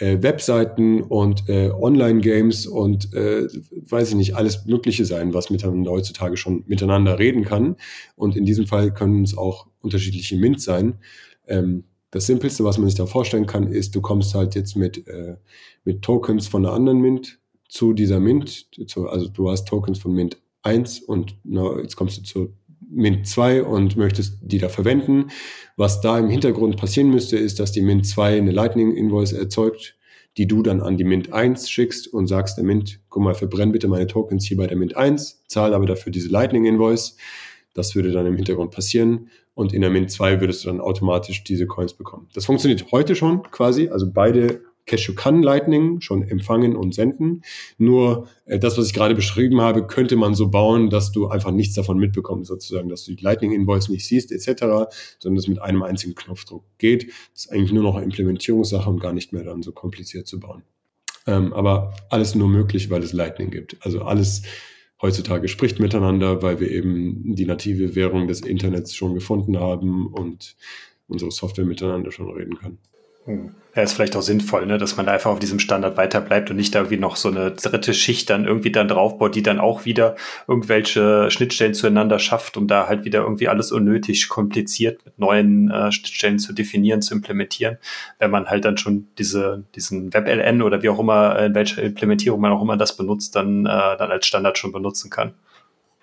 äh, Webseiten und äh, Online-Games und äh, weiß ich nicht, alles Mögliche sein, was miteinander heutzutage schon miteinander reden kann. Und in diesem Fall können es auch unterschiedliche Mint sein. Ähm, das Simpelste, was man sich da vorstellen kann, ist, du kommst halt jetzt mit, äh, mit Tokens von einer anderen Mint zu dieser Mint. Zu, also du hast Tokens von Mint 1 und na, jetzt kommst du zu Mint 2 und möchtest die da verwenden. Was da im Hintergrund passieren müsste, ist, dass die Mint 2 eine Lightning Invoice erzeugt, die du dann an die Mint 1 schickst und sagst der Mint, guck mal, verbrenn bitte meine Tokens hier bei der Mint 1, zahl aber dafür diese Lightning Invoice. Das würde dann im Hintergrund passieren und in der Mint 2 würdest du dann automatisch diese Coins bekommen. Das funktioniert heute schon quasi, also beide Cashew kann Lightning schon empfangen und senden. Nur äh, das, was ich gerade beschrieben habe, könnte man so bauen, dass du einfach nichts davon mitbekommst, sozusagen, dass du die Lightning-Invoice nicht siehst, etc., sondern es mit einem einzigen Knopfdruck geht. Das ist eigentlich nur noch eine Implementierungssache und gar nicht mehr dann so kompliziert zu bauen. Ähm, aber alles nur möglich, weil es Lightning gibt. Also alles heutzutage spricht miteinander, weil wir eben die native Währung des Internets schon gefunden haben und unsere Software miteinander schon reden kann. Ja, ist vielleicht auch sinnvoll, ne, dass man da einfach auf diesem Standard weiterbleibt und nicht da irgendwie noch so eine dritte Schicht dann irgendwie dann draufbaut, die dann auch wieder irgendwelche Schnittstellen zueinander schafft, um da halt wieder irgendwie alles unnötig kompliziert mit neuen äh, Schnittstellen zu definieren, zu implementieren, wenn man halt dann schon diese, diesen WebLN oder wie auch immer, in welcher Implementierung man auch immer das benutzt, dann, äh, dann als Standard schon benutzen kann.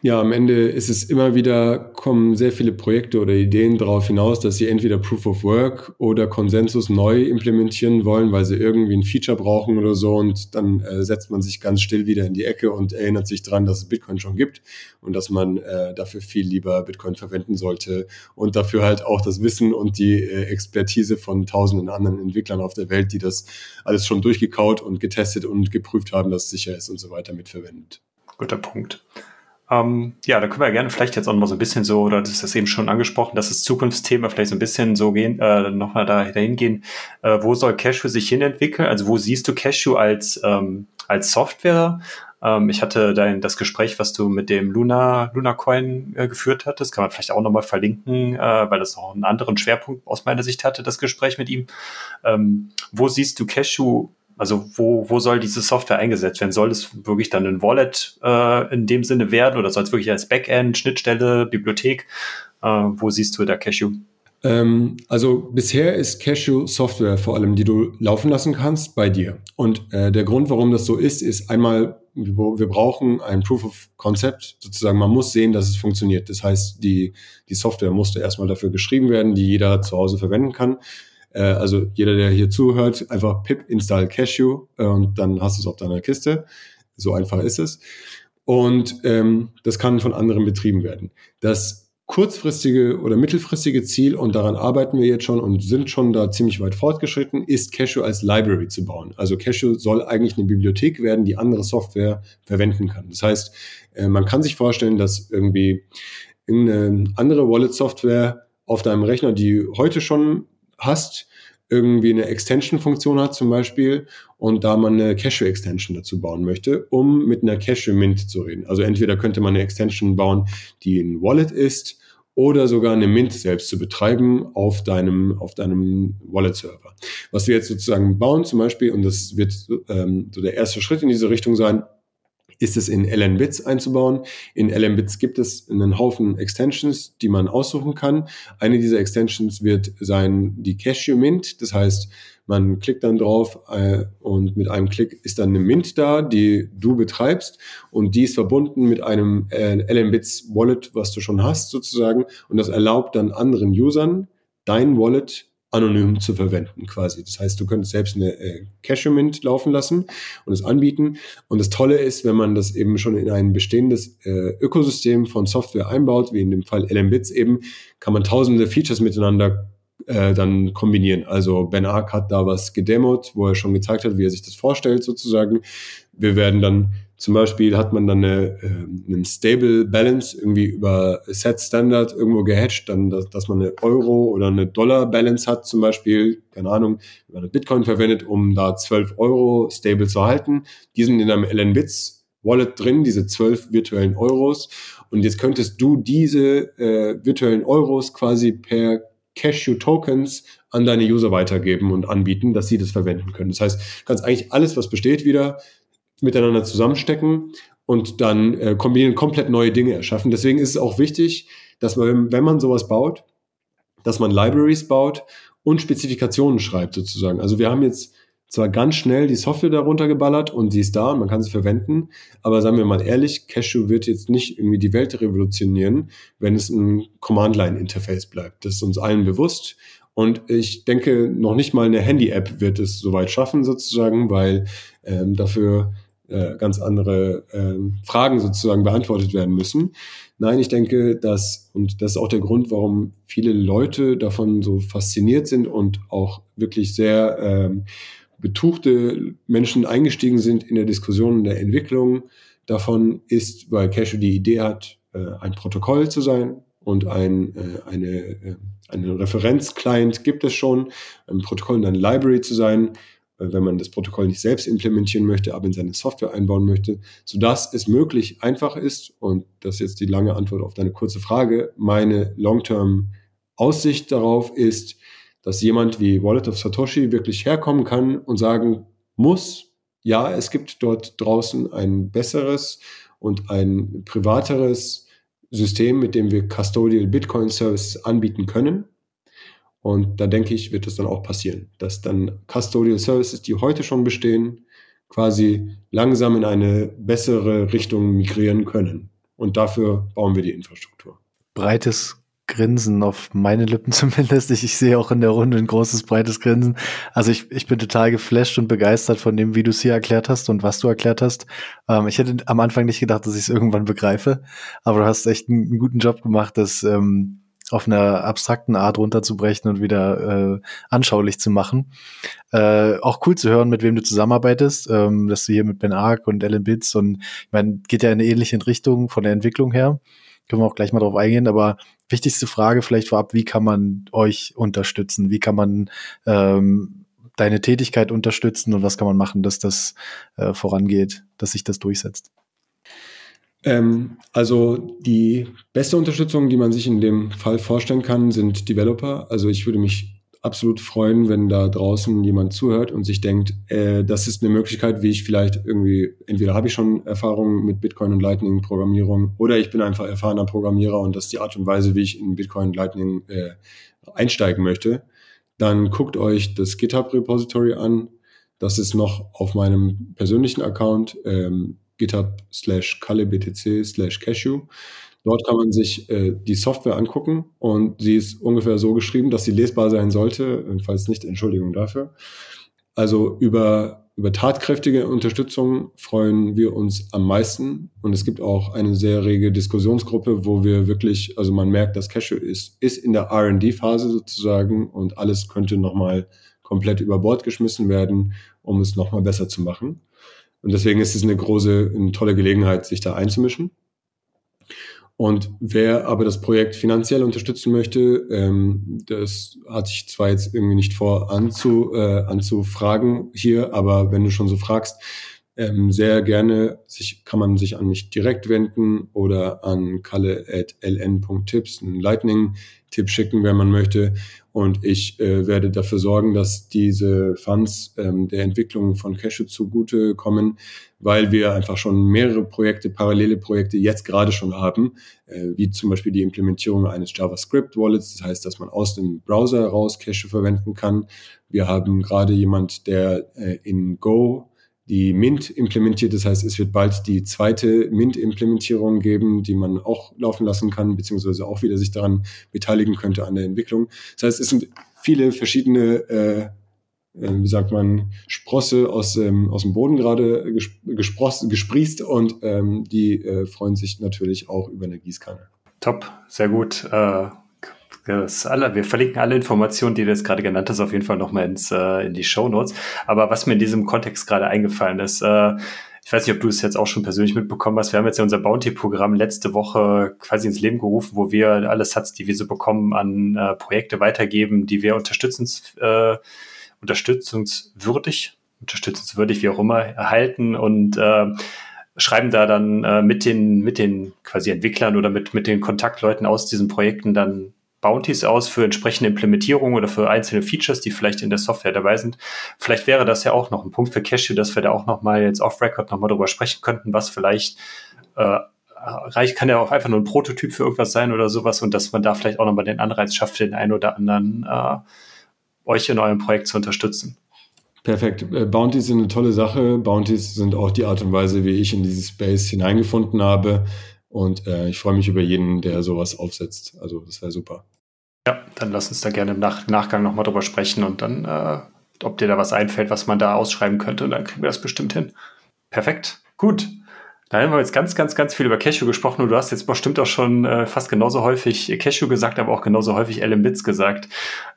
Ja, am Ende ist es immer wieder, kommen sehr viele Projekte oder Ideen darauf hinaus, dass sie entweder Proof of Work oder Konsensus neu implementieren wollen, weil sie irgendwie ein Feature brauchen oder so und dann äh, setzt man sich ganz still wieder in die Ecke und erinnert sich dran, dass es Bitcoin schon gibt und dass man äh, dafür viel lieber Bitcoin verwenden sollte und dafür halt auch das Wissen und die äh, Expertise von tausenden anderen Entwicklern auf der Welt, die das alles schon durchgekaut und getestet und geprüft haben, dass es sicher ist und so weiter mitverwendet. Guter Punkt. Ähm, ja, da können wir gerne vielleicht jetzt auch mal so ein bisschen so, oder das ist das eben schon angesprochen, dass das Zukunftsthema vielleicht so ein bisschen so gehen, äh, nochmal da, dahin gehen. Äh, wo soll Cashew sich hinentwickeln? Also wo siehst du Cashew als, ähm, als Software? Ähm, ich hatte dein, das Gespräch, was du mit dem Luna, Luna Coin äh, geführt hattest, kann man vielleicht auch nochmal verlinken, äh, weil das noch einen anderen Schwerpunkt aus meiner Sicht hatte, das Gespräch mit ihm. Ähm, wo siehst du Cashew also wo, wo soll diese Software eingesetzt werden? Soll es wirklich dann ein Wallet äh, in dem Sinne werden oder soll es wirklich als Backend, Schnittstelle, Bibliothek? Äh, wo siehst du da Cashew? Ähm, also bisher ist Cashew Software vor allem, die du laufen lassen kannst bei dir. Und äh, der Grund, warum das so ist, ist einmal, wir brauchen ein Proof of Concept, sozusagen. Man muss sehen, dass es funktioniert. Das heißt, die, die Software musste erstmal dafür geschrieben werden, die jeder zu Hause verwenden kann. Äh, also jeder, der hier zuhört, einfach pip install Cashew äh, und dann hast du es auf deiner Kiste. So einfach ist es. Und ähm, das kann von anderen betrieben werden. Das kurzfristige oder mittelfristige Ziel, und daran arbeiten wir jetzt schon und sind schon da ziemlich weit fortgeschritten, ist Cashew als Library zu bauen. Also Cashew soll eigentlich eine Bibliothek werden, die andere Software verwenden kann. Das heißt, äh, man kann sich vorstellen, dass irgendwie irgendeine andere Wallet-Software auf deinem Rechner, die heute schon hast, irgendwie eine Extension-Funktion hat zum Beispiel und da man eine Cashew-Extension dazu bauen möchte, um mit einer Cashew-Mint zu reden. Also entweder könnte man eine Extension bauen, die ein Wallet ist oder sogar eine Mint selbst zu betreiben auf deinem, auf deinem Wallet-Server. Was wir jetzt sozusagen bauen zum Beispiel, und das wird ähm, so der erste Schritt in diese Richtung sein, ist es in LN-Bits einzubauen. In LN-Bits gibt es einen Haufen Extensions, die man aussuchen kann. Eine dieser Extensions wird sein die Cashew Mint. Das heißt, man klickt dann drauf äh, und mit einem Klick ist dann eine Mint da, die du betreibst und die ist verbunden mit einem äh, LN-Bits Wallet, was du schon hast sozusagen und das erlaubt dann anderen Usern dein Wallet anonym zu verwenden quasi. Das heißt, du könntest selbst eine äh, Cachement laufen lassen und es anbieten. Und das Tolle ist, wenn man das eben schon in ein bestehendes äh, Ökosystem von Software einbaut, wie in dem Fall LMBits eben, kann man tausende Features miteinander äh, dann kombinieren. Also Ben Ark hat da was gedemot, wo er schon gezeigt hat, wie er sich das vorstellt sozusagen. Wir werden dann zum Beispiel hat man dann eine, äh, einen Stable Balance irgendwie über Set Standard irgendwo gehatcht, dann, dass, dass man eine Euro oder eine Dollar Balance hat zum Beispiel, keine Ahnung, wenn man Bitcoin verwendet, um da 12 Euro stable zu halten. Die sind in einem LN-Bits Wallet drin, diese 12 virtuellen Euros. Und jetzt könntest du diese äh, virtuellen Euros quasi per Cashew Tokens an deine User weitergeben und anbieten, dass sie das verwenden können. Das heißt, kannst eigentlich alles, was besteht, wieder miteinander zusammenstecken und dann äh, kombinieren, komplett neue Dinge erschaffen. Deswegen ist es auch wichtig, dass man, wenn man sowas baut, dass man Libraries baut und Spezifikationen schreibt sozusagen. Also wir haben jetzt zwar ganz schnell die Software darunter geballert und sie ist da und man kann sie verwenden, aber sagen wir mal ehrlich, Cashew wird jetzt nicht irgendwie die Welt revolutionieren, wenn es ein Command-Line-Interface bleibt. Das ist uns allen bewusst. Und ich denke, noch nicht mal eine Handy-App wird es soweit schaffen, sozusagen, weil ähm, dafür äh, ganz andere äh, Fragen sozusagen beantwortet werden müssen. Nein, ich denke, dass, und das ist auch der Grund, warum viele Leute davon so fasziniert sind und auch wirklich sehr ähm, betuchte Menschen eingestiegen sind in der Diskussion der Entwicklung davon, ist, weil Cashew die Idee hat, äh, ein Protokoll zu sein und ein, äh, eine, äh, einen Referenzclient gibt es schon, ein Protokoll und eine Library zu sein, wenn man das Protokoll nicht selbst implementieren möchte, aber in seine Software einbauen möchte, sodass es möglich einfach ist, und das ist jetzt die lange Antwort auf deine kurze Frage, meine Long-Term-Aussicht darauf ist, dass jemand wie Wallet of Satoshi wirklich herkommen kann und sagen muss, ja, es gibt dort draußen ein besseres und ein privateres System, mit dem wir Custodial Bitcoin Services anbieten können und da denke ich, wird es dann auch passieren, dass dann Custodial Services, die heute schon bestehen, quasi langsam in eine bessere Richtung migrieren können. Und dafür bauen wir die Infrastruktur. Breites Grinsen auf meine Lippen zumindest. Ich, ich sehe auch in der Runde ein großes, breites Grinsen. Also ich, ich bin total geflasht und begeistert von dem, wie du es hier erklärt hast und was du erklärt hast. Ähm, ich hätte am Anfang nicht gedacht, dass ich es irgendwann begreife, aber du hast echt einen, einen guten Job gemacht, das ähm, auf einer abstrakten Art runterzubrechen und wieder äh, anschaulich zu machen. Äh, auch cool zu hören, mit wem du zusammenarbeitest, ähm, dass du hier mit Ben Ark und Ellen Bits und ich meine, geht ja in eine ähnliche Richtung von der Entwicklung her. Können wir auch gleich mal drauf eingehen, aber wichtigste Frage vielleicht vorab, wie kann man euch unterstützen? Wie kann man ähm, deine Tätigkeit unterstützen und was kann man machen, dass das äh, vorangeht, dass sich das durchsetzt? Ähm, also die beste Unterstützung, die man sich in dem Fall vorstellen kann, sind Developer. Also ich würde mich absolut freuen, wenn da draußen jemand zuhört und sich denkt, äh, das ist eine Möglichkeit, wie ich vielleicht irgendwie, entweder habe ich schon Erfahrung mit Bitcoin und Lightning Programmierung oder ich bin einfach erfahrener Programmierer und das ist die Art und Weise, wie ich in Bitcoin und Lightning äh, einsteigen möchte. Dann guckt euch das GitHub Repository an. Das ist noch auf meinem persönlichen Account. Ähm, github slash kalebtc slash cashew. Dort kann man sich äh, die Software angucken und sie ist ungefähr so geschrieben, dass sie lesbar sein sollte. Falls nicht, Entschuldigung dafür. Also über, über tatkräftige Unterstützung freuen wir uns am meisten. Und es gibt auch eine sehr rege Diskussionsgruppe, wo wir wirklich, also man merkt, dass Cashew ist, ist in der RD-Phase sozusagen und alles könnte nochmal komplett über Bord geschmissen werden, um es nochmal besser zu machen. Und deswegen ist es eine große, eine tolle Gelegenheit, sich da einzumischen. Und wer aber das Projekt finanziell unterstützen möchte, ähm, das hatte ich zwar jetzt irgendwie nicht vor anzu, äh, anzufragen hier, aber wenn du schon so fragst, ähm, sehr gerne sich, kann man sich an mich direkt wenden oder an kalle.ln.tips, einen Lightning-Tipp schicken, wenn man möchte. Und ich äh, werde dafür sorgen, dass diese Funds ähm, der Entwicklung von Cashew zugute kommen, weil wir einfach schon mehrere Projekte, parallele Projekte jetzt gerade schon haben, äh, wie zum Beispiel die Implementierung eines JavaScript-Wallets. Das heißt, dass man aus dem Browser heraus Cashew verwenden kann. Wir haben gerade jemand, der äh, in Go die Mint implementiert. Das heißt, es wird bald die zweite Mint-Implementierung geben, die man auch laufen lassen kann, beziehungsweise auch wieder sich daran beteiligen könnte an der Entwicklung. Das heißt, es sind viele verschiedene, äh, äh, wie sagt man, Sprosse aus, ähm, aus dem Boden gerade gesprossen, gesprießt und ähm, die äh, freuen sich natürlich auch über eine Gießkanne. Top, sehr gut. Äh das alle, wir verlinken alle Informationen, die du jetzt gerade genannt hast, auf jeden Fall nochmal ins, äh, in die Show Notes. Aber was mir in diesem Kontext gerade eingefallen ist, äh, ich weiß nicht, ob du es jetzt auch schon persönlich mitbekommen hast. Wir haben jetzt ja unser Bounty-Programm letzte Woche quasi ins Leben gerufen, wo wir alle Sats, die wir so bekommen, an äh, Projekte weitergeben, die wir unterstützens, äh, unterstützungswürdig, unterstützungswürdig, wie auch immer, erhalten und äh, schreiben da dann äh, mit den mit den quasi Entwicklern oder mit mit den Kontaktleuten aus diesen Projekten dann Bounties aus für entsprechende Implementierungen oder für einzelne Features, die vielleicht in der Software dabei sind. Vielleicht wäre das ja auch noch ein Punkt für Cashew, dass wir da auch noch mal jetzt off-Record noch mal drüber sprechen könnten, was vielleicht äh, reicht, kann ja auch einfach nur ein Prototyp für irgendwas sein oder sowas und dass man da vielleicht auch noch mal den Anreiz schafft, den einen oder anderen äh, euch in eurem Projekt zu unterstützen. Perfekt. Äh, Bounties sind eine tolle Sache. Bounties sind auch die Art und Weise, wie ich in dieses Space hineingefunden habe. Und äh, ich freue mich über jeden, der sowas aufsetzt. Also das wäre super. Ja, dann lass uns da gerne im Nach Nachgang nochmal drüber sprechen und dann, äh, ob dir da was einfällt, was man da ausschreiben könnte. Und dann kriegen wir das bestimmt hin. Perfekt. Gut. Da haben wir jetzt ganz, ganz, ganz viel über Cashew gesprochen und du hast jetzt bestimmt auch schon äh, fast genauso häufig Cashew gesagt, aber auch genauso häufig LM-Bits gesagt.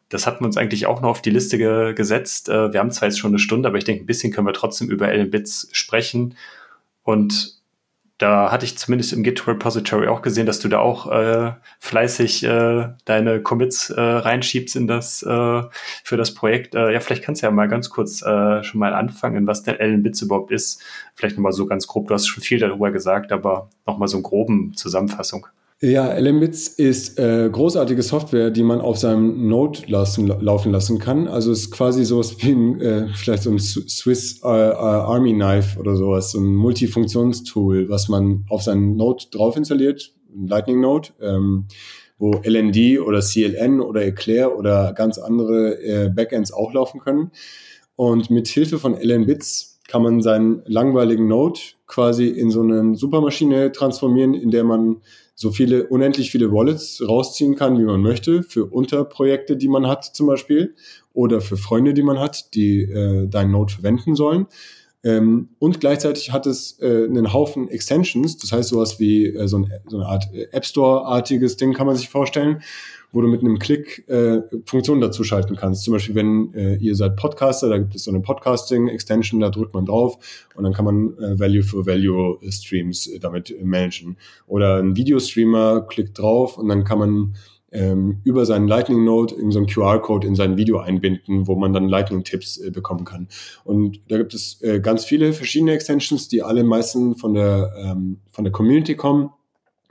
Das hatten wir uns eigentlich auch noch auf die Liste ge gesetzt. Äh, wir haben zwar jetzt schon eine Stunde, aber ich denke, ein bisschen können wir trotzdem über LM-Bits sprechen. Und da hatte ich zumindest im Git Repository auch gesehen, dass du da auch äh, fleißig äh, deine Commits äh, reinschiebst in das äh, für das Projekt. Äh, ja, vielleicht kannst du ja mal ganz kurz äh, schon mal anfangen, was der Ellen Bits überhaupt ist. Vielleicht nochmal so ganz grob. Du hast schon viel darüber gesagt, aber nochmal so eine groben Zusammenfassung. Ja, LMBits ist äh, großartige Software, die man auf seinem Node lassen, laufen lassen kann. Also es ist quasi sowas wie ein, äh, vielleicht so ein Swiss äh, äh, Army Knife oder sowas, so ein Multifunktionstool, was man auf seinen Node drauf installiert, ein Lightning Node, ähm, wo LND oder CLN oder Eclair oder ganz andere äh, Backends auch laufen können. Und mit Hilfe von LNBits kann man seinen langweiligen Node quasi in so eine Supermaschine transformieren, in der man so viele, unendlich viele Wallets rausziehen kann, wie man möchte, für Unterprojekte, die man hat zum Beispiel, oder für Freunde, die man hat, die äh, deinen Node verwenden sollen. Ähm, und gleichzeitig hat es äh, einen Haufen Extensions, das heißt sowas wie äh, so, ein, so eine Art äh, App Store-artiges Ding kann man sich vorstellen, wo du mit einem Klick äh, Funktionen dazu schalten kannst. Zum Beispiel, wenn äh, ihr seid Podcaster, da gibt es so eine Podcasting-Extension, da drückt man drauf und dann kann man äh, Value-for-Value-Streams äh, damit äh, managen. Oder ein Videostreamer klickt drauf und dann kann man ähm, über seinen Lightning Node in so einen QR-Code in sein Video einbinden, wo man dann Lightning-Tipps äh, bekommen kann. Und da gibt es äh, ganz viele verschiedene Extensions, die alle meistens von der, ähm, von der Community kommen.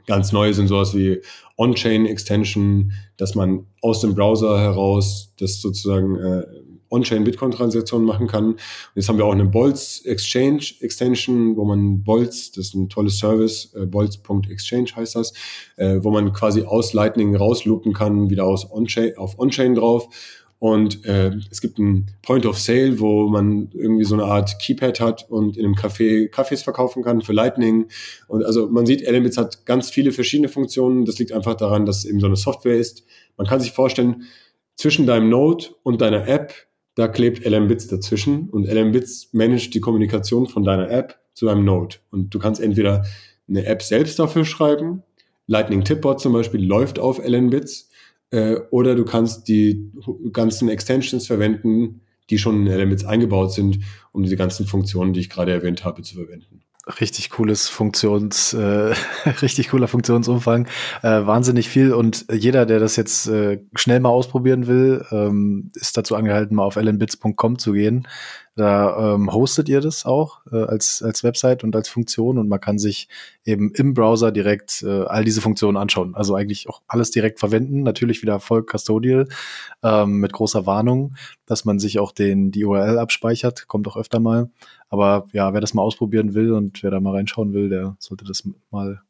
Ganz neu sind sowas wie On-Chain Extension, dass man aus dem Browser heraus das sozusagen äh, On-Chain-Bitcoin-Transaktionen machen kann. Und jetzt haben wir auch eine Bolz Exchange Extension, wo man Bolz, das ist ein tolles Service, äh, bolz.exchange heißt das, äh, wo man quasi aus Lightning rausloopen kann, wieder aus On-Chain, auf On-Chain drauf. Und äh, es gibt ein Point of Sale, wo man irgendwie so eine Art Keypad hat und in einem Café Kaffees verkaufen kann für Lightning. Und also man sieht, Elements hat ganz viele verschiedene Funktionen. Das liegt einfach daran, dass es eben so eine Software ist. Man kann sich vorstellen, zwischen deinem Node und deiner App da klebt LM-Bits dazwischen und LM-Bits managt die Kommunikation von deiner App zu deinem Node. Und du kannst entweder eine App selbst dafür schreiben, Lightning Tipbot zum Beispiel läuft auf LM-Bits, äh, oder du kannst die ganzen Extensions verwenden, die schon in LM-Bits eingebaut sind, um diese ganzen Funktionen, die ich gerade erwähnt habe, zu verwenden richtig cooles Funktions, äh, richtig cooler Funktionsumfang, äh, wahnsinnig viel und jeder, der das jetzt äh, schnell mal ausprobieren will, ähm, ist dazu angehalten, mal auf lnbits.com zu gehen. Da ähm, hostet ihr das auch äh, als, als Website und als Funktion und man kann sich eben im Browser direkt äh, all diese Funktionen anschauen. Also eigentlich auch alles direkt verwenden. Natürlich wieder voll custodial ähm, mit großer Warnung, dass man sich auch den, die URL abspeichert. Kommt auch öfter mal. Aber ja, wer das mal ausprobieren will und wer da mal reinschauen will, der sollte das mal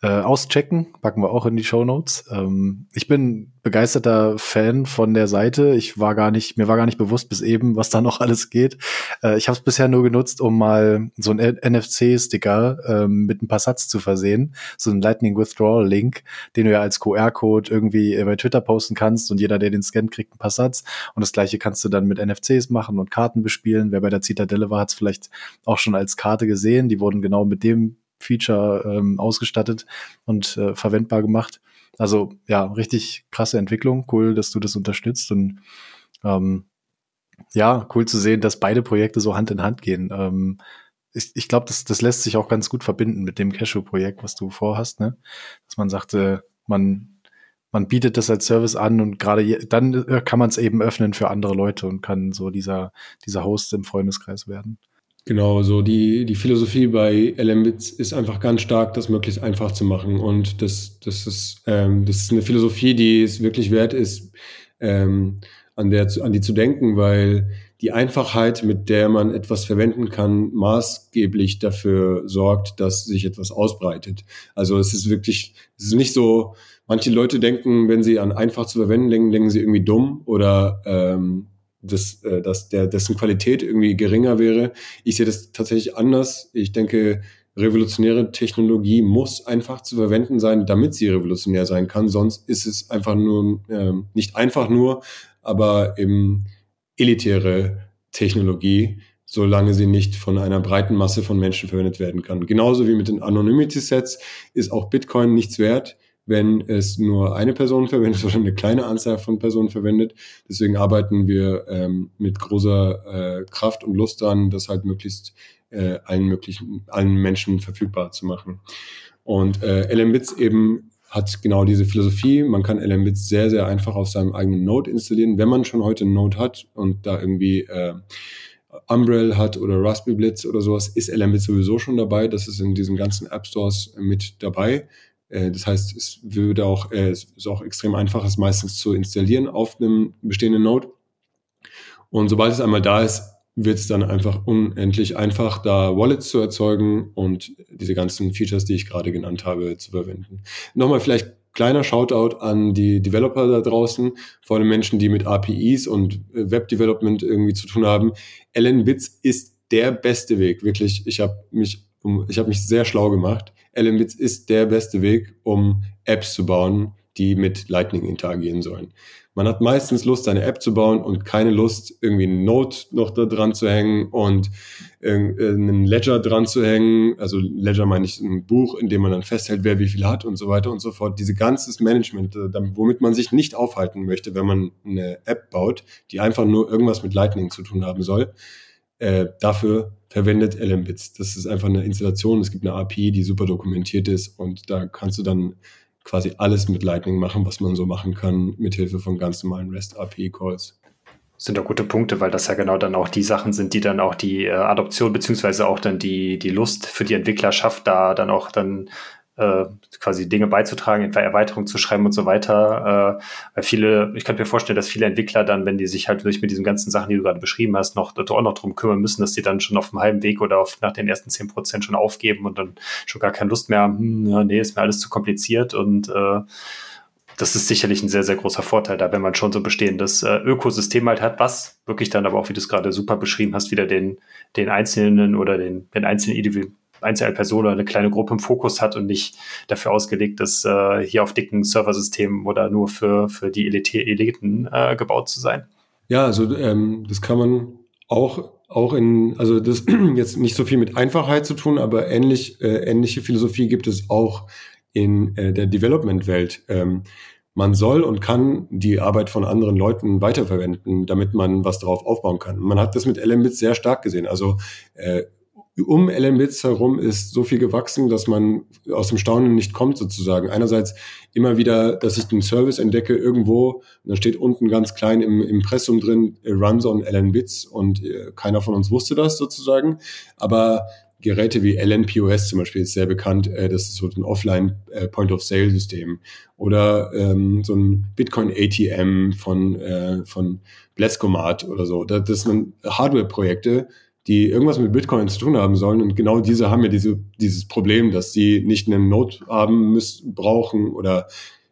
äh, auschecken. Packen wir auch in die Show Notes. Ähm, ich bin begeisterter Fan von der Seite. Ich war gar nicht, mir war gar nicht bewusst bis eben, was da noch alles geht. Äh, ich habe es bisher nur genutzt, um mal so einen NFC-Sticker ähm, mit ein paar Satz zu versehen. So ein Lightning Withdrawal Link, den du ja als QR-Code irgendwie bei Twitter posten kannst und jeder, der den scannt, kriegt ein paar Satz. Und das gleiche kannst du dann mit NFCs machen und Karten bespielen. Wer bei der Zitadelle war, hat es vielleicht auch schon als Karte gesehen. Die wurden genau mit dem Feature ähm, ausgestattet und äh, verwendbar gemacht. Also ja, richtig krasse Entwicklung. Cool, dass du das unterstützt und ähm, ja, cool zu sehen, dass beide Projekte so Hand in Hand gehen. Ähm, ich ich glaube, das, das lässt sich auch ganz gut verbinden mit dem Cashew-Projekt, was du vorhast, ne? Dass man sagte, man man bietet das als Service an und gerade dann äh, kann man es eben öffnen für andere Leute und kann so dieser, dieser Host im Freundeskreis werden. Genau, so die, die Philosophie bei LMBits ist einfach ganz stark, das möglichst einfach zu machen. Und das, das, ist, ähm, das ist eine Philosophie, die es wirklich wert ist, ähm, an, der, an die zu denken, weil die Einfachheit, mit der man etwas verwenden kann, maßgeblich dafür sorgt, dass sich etwas ausbreitet. Also es ist wirklich, es ist nicht so, manche Leute denken, wenn sie an einfach zu verwenden denken, denken sie irgendwie dumm oder ähm, dass, äh, dass der, dessen Qualität irgendwie geringer wäre. Ich sehe das tatsächlich anders. Ich denke, revolutionäre Technologie muss einfach zu verwenden sein, damit sie revolutionär sein kann. Sonst ist es einfach nur, äh, nicht einfach nur, aber eben elitäre Technologie, solange sie nicht von einer breiten Masse von Menschen verwendet werden kann. Genauso wie mit den Anonymity-Sets ist auch Bitcoin nichts wert, wenn es nur eine Person verwendet oder eine kleine Anzahl von Personen verwendet. Deswegen arbeiten wir ähm, mit großer äh, Kraft und Lust daran, das halt möglichst äh, allen möglichen, allen Menschen verfügbar zu machen. Und äh, LMBits eben hat genau diese Philosophie. Man kann LMBits sehr, sehr einfach auf seinem eigenen Node installieren, wenn man schon heute einen Node hat und da irgendwie äh, Umbrel hat oder Raspberry Blitz oder sowas, ist LMBit sowieso schon dabei. Das ist in diesen ganzen App Stores mit dabei. Äh, das heißt, es würde auch, äh, es ist auch extrem einfach, es meistens zu installieren auf einem bestehenden Node. Und sobald es einmal da ist, wird es dann einfach unendlich einfach, da Wallets zu erzeugen und diese ganzen Features, die ich gerade genannt habe, zu verwenden. Nochmal vielleicht kleiner Shoutout an die Developer da draußen, vor allem Menschen, die mit APIs und Web-Development irgendwie zu tun haben. LN-Bits ist der beste Weg, wirklich. Ich habe mich, ich habe mich sehr schlau gemacht. LMBits ist der beste Weg, um Apps zu bauen, die mit Lightning interagieren sollen. Man hat meistens Lust, eine App zu bauen und keine Lust, irgendwie ein Note noch da dran zu hängen und einen Ledger dran zu hängen. Also Ledger meine ich ein Buch, in dem man dann festhält, wer wie viel hat und so weiter und so fort. Diese ganzes Management, äh, womit man sich nicht aufhalten möchte, wenn man eine App baut, die einfach nur irgendwas mit Lightning zu tun haben soll. Äh, dafür verwendet LMBits. Das ist einfach eine Installation. Es gibt eine API, die super dokumentiert ist und da kannst du dann quasi alles mit Lightning machen, was man so machen kann, mit Hilfe von ganz normalen REST API Calls. Sind doch gute Punkte, weil das ja genau dann auch die Sachen sind, die dann auch die äh, Adoption beziehungsweise auch dann die, die Lust für die Entwickler schafft, da dann auch dann äh, quasi Dinge beizutragen, etwa Erweiterungen zu schreiben und so weiter. Äh, weil viele, ich könnte mir vorstellen, dass viele Entwickler dann, wenn die sich halt durch mit diesen ganzen Sachen, die du gerade beschrieben hast, noch auch noch drum kümmern müssen, dass die dann schon auf dem halben Weg oder auf, nach den ersten zehn Prozent schon aufgeben und dann schon gar keine Lust mehr haben, hm, ja, nee, ist mir alles zu kompliziert und äh, das ist sicherlich ein sehr, sehr großer Vorteil da, wenn man schon so bestehendes äh, Ökosystem halt hat, was wirklich dann aber auch, wie du es gerade super beschrieben hast, wieder den, den Einzelnen oder den, den einzelnen einzelne Person oder eine kleine Gruppe im Fokus hat und nicht dafür ausgelegt ist, äh, hier auf dicken Serversystemen oder nur für, für die Elite, Eliten äh, gebaut zu sein. Ja, also ähm, das kann man auch auch in, also das jetzt nicht so viel mit Einfachheit zu tun, aber ähnlich, äh, ähnliche Philosophie gibt es auch in äh, der Development-Welt. Ähm, man soll und kann die Arbeit von anderen Leuten weiterverwenden, damit man was darauf aufbauen kann. Man hat das mit LMBits sehr stark gesehen. Also äh, um LMBits herum ist so viel gewachsen, dass man aus dem Staunen nicht kommt sozusagen. Einerseits immer wieder, dass ich den Service entdecke irgendwo, und dann steht unten ganz klein im Impressum drin, runs on LNBits und äh, keiner von uns wusste das sozusagen. Aber Geräte wie LNPOS zum Beispiel ist sehr bekannt. Äh, das ist so ein Offline äh, Point-of-Sale-System oder ähm, so ein Bitcoin-ATM von, äh, von Bleskomat oder so. Das, das sind Hardware-Projekte, die irgendwas mit Bitcoin zu tun haben sollen. Und genau diese haben ja diese, dieses Problem, dass sie nicht einen Node haben müssen, brauchen oder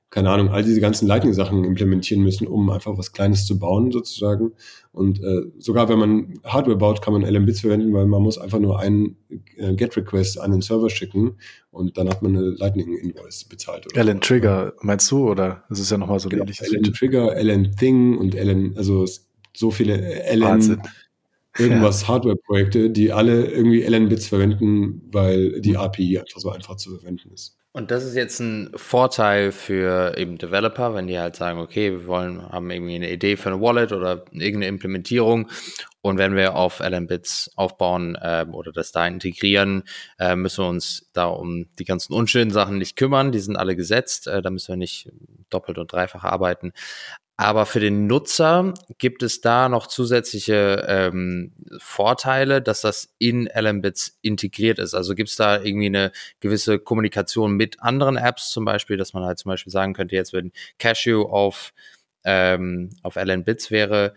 keine Ahnung, all diese ganzen Lightning-Sachen implementieren müssen, um einfach was Kleines zu bauen sozusagen. Und äh, sogar wenn man Hardware baut, kann man LM-Bits verwenden, weil man muss einfach nur einen äh, GET-Request an den Server schicken und dann hat man eine Lightning-Invoice bezahlt. LN Trigger meinst du oder das ist ja nochmal so genau, ähnlich? LN Trigger, LN Thing und LN, also so viele LN Wahnsinn. Irgendwas ja. Hardware-Projekte, die alle irgendwie LN-Bits verwenden, weil die API einfach so einfach zu verwenden ist. Und das ist jetzt ein Vorteil für eben Developer, wenn die halt sagen, okay, wir wollen, haben irgendwie eine Idee für eine Wallet oder irgendeine Implementierung und wenn wir auf LN-Bits aufbauen äh, oder das da integrieren, äh, müssen wir uns da um die ganzen unschönen Sachen nicht kümmern. Die sind alle gesetzt, äh, da müssen wir nicht doppelt und dreifach arbeiten. Aber für den Nutzer gibt es da noch zusätzliche ähm, Vorteile, dass das in LMBits integriert ist. Also gibt es da irgendwie eine gewisse Kommunikation mit anderen Apps zum Beispiel, dass man halt zum Beispiel sagen könnte, jetzt wenn Cashew auf, ähm, auf LN-Bits wäre,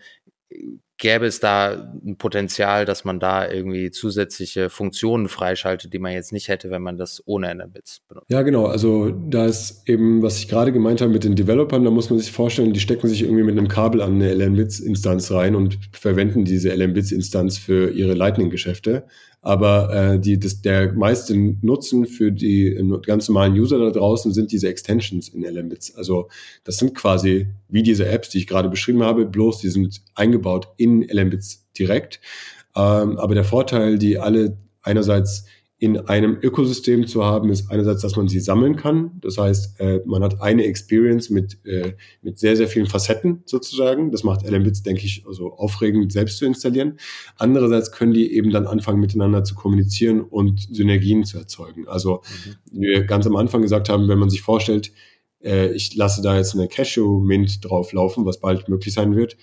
gäbe es da ein Potenzial, dass man da irgendwie zusätzliche Funktionen freischaltet, die man jetzt nicht hätte, wenn man das ohne NMBits benutzt. Ja, genau. Also da ist eben, was ich gerade gemeint habe mit den Developern, da muss man sich vorstellen, die stecken sich irgendwie mit einem Kabel an eine LNBits-Instanz rein und verwenden diese LNBits-Instanz für ihre Lightning-Geschäfte. Aber äh, die, das, der meiste Nutzen für die ganz normalen User da draußen sind diese Extensions in LMBits. Also das sind quasi wie diese Apps, die ich gerade beschrieben habe, bloß die sind eingebaut in LMBits direkt. Ähm, aber der Vorteil, die alle einerseits in einem Ökosystem zu haben, ist einerseits, dass man sie sammeln kann. Das heißt, äh, man hat eine Experience mit, äh, mit sehr, sehr vielen Facetten sozusagen. Das macht LMBits, denke ich, also aufregend selbst zu installieren. Andererseits können die eben dann anfangen, miteinander zu kommunizieren und Synergien zu erzeugen. Also, mhm. wie wir ganz am Anfang gesagt haben, wenn man sich vorstellt, äh, ich lasse da jetzt eine Cashew-Mint drauflaufen, was bald möglich sein wird,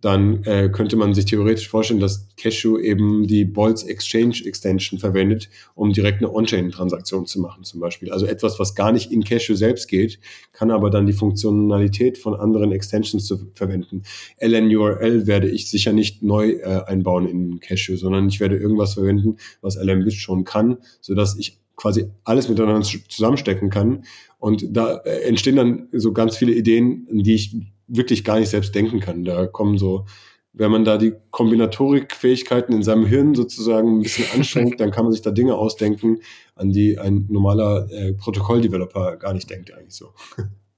dann äh, könnte man sich theoretisch vorstellen, dass Cashew eben die Bolts Exchange Extension verwendet, um direkt eine On-Chain-Transaktion zu machen zum Beispiel. Also etwas, was gar nicht in Cashew selbst geht, kann aber dann die Funktionalität von anderen Extensions zu verwenden. LNURL werde ich sicher nicht neu äh, einbauen in Cashew, sondern ich werde irgendwas verwenden, was LMBit schon kann, sodass ich quasi alles miteinander zusammenstecken kann. Und da äh, entstehen dann so ganz viele Ideen, die ich wirklich gar nicht selbst denken kann. Da kommen so, wenn man da die Kombinatorikfähigkeiten in seinem Hirn sozusagen ein bisschen anstrengt, dann kann man sich da Dinge ausdenken, an die ein normaler äh, Protokolldeveloper gar nicht denkt eigentlich so.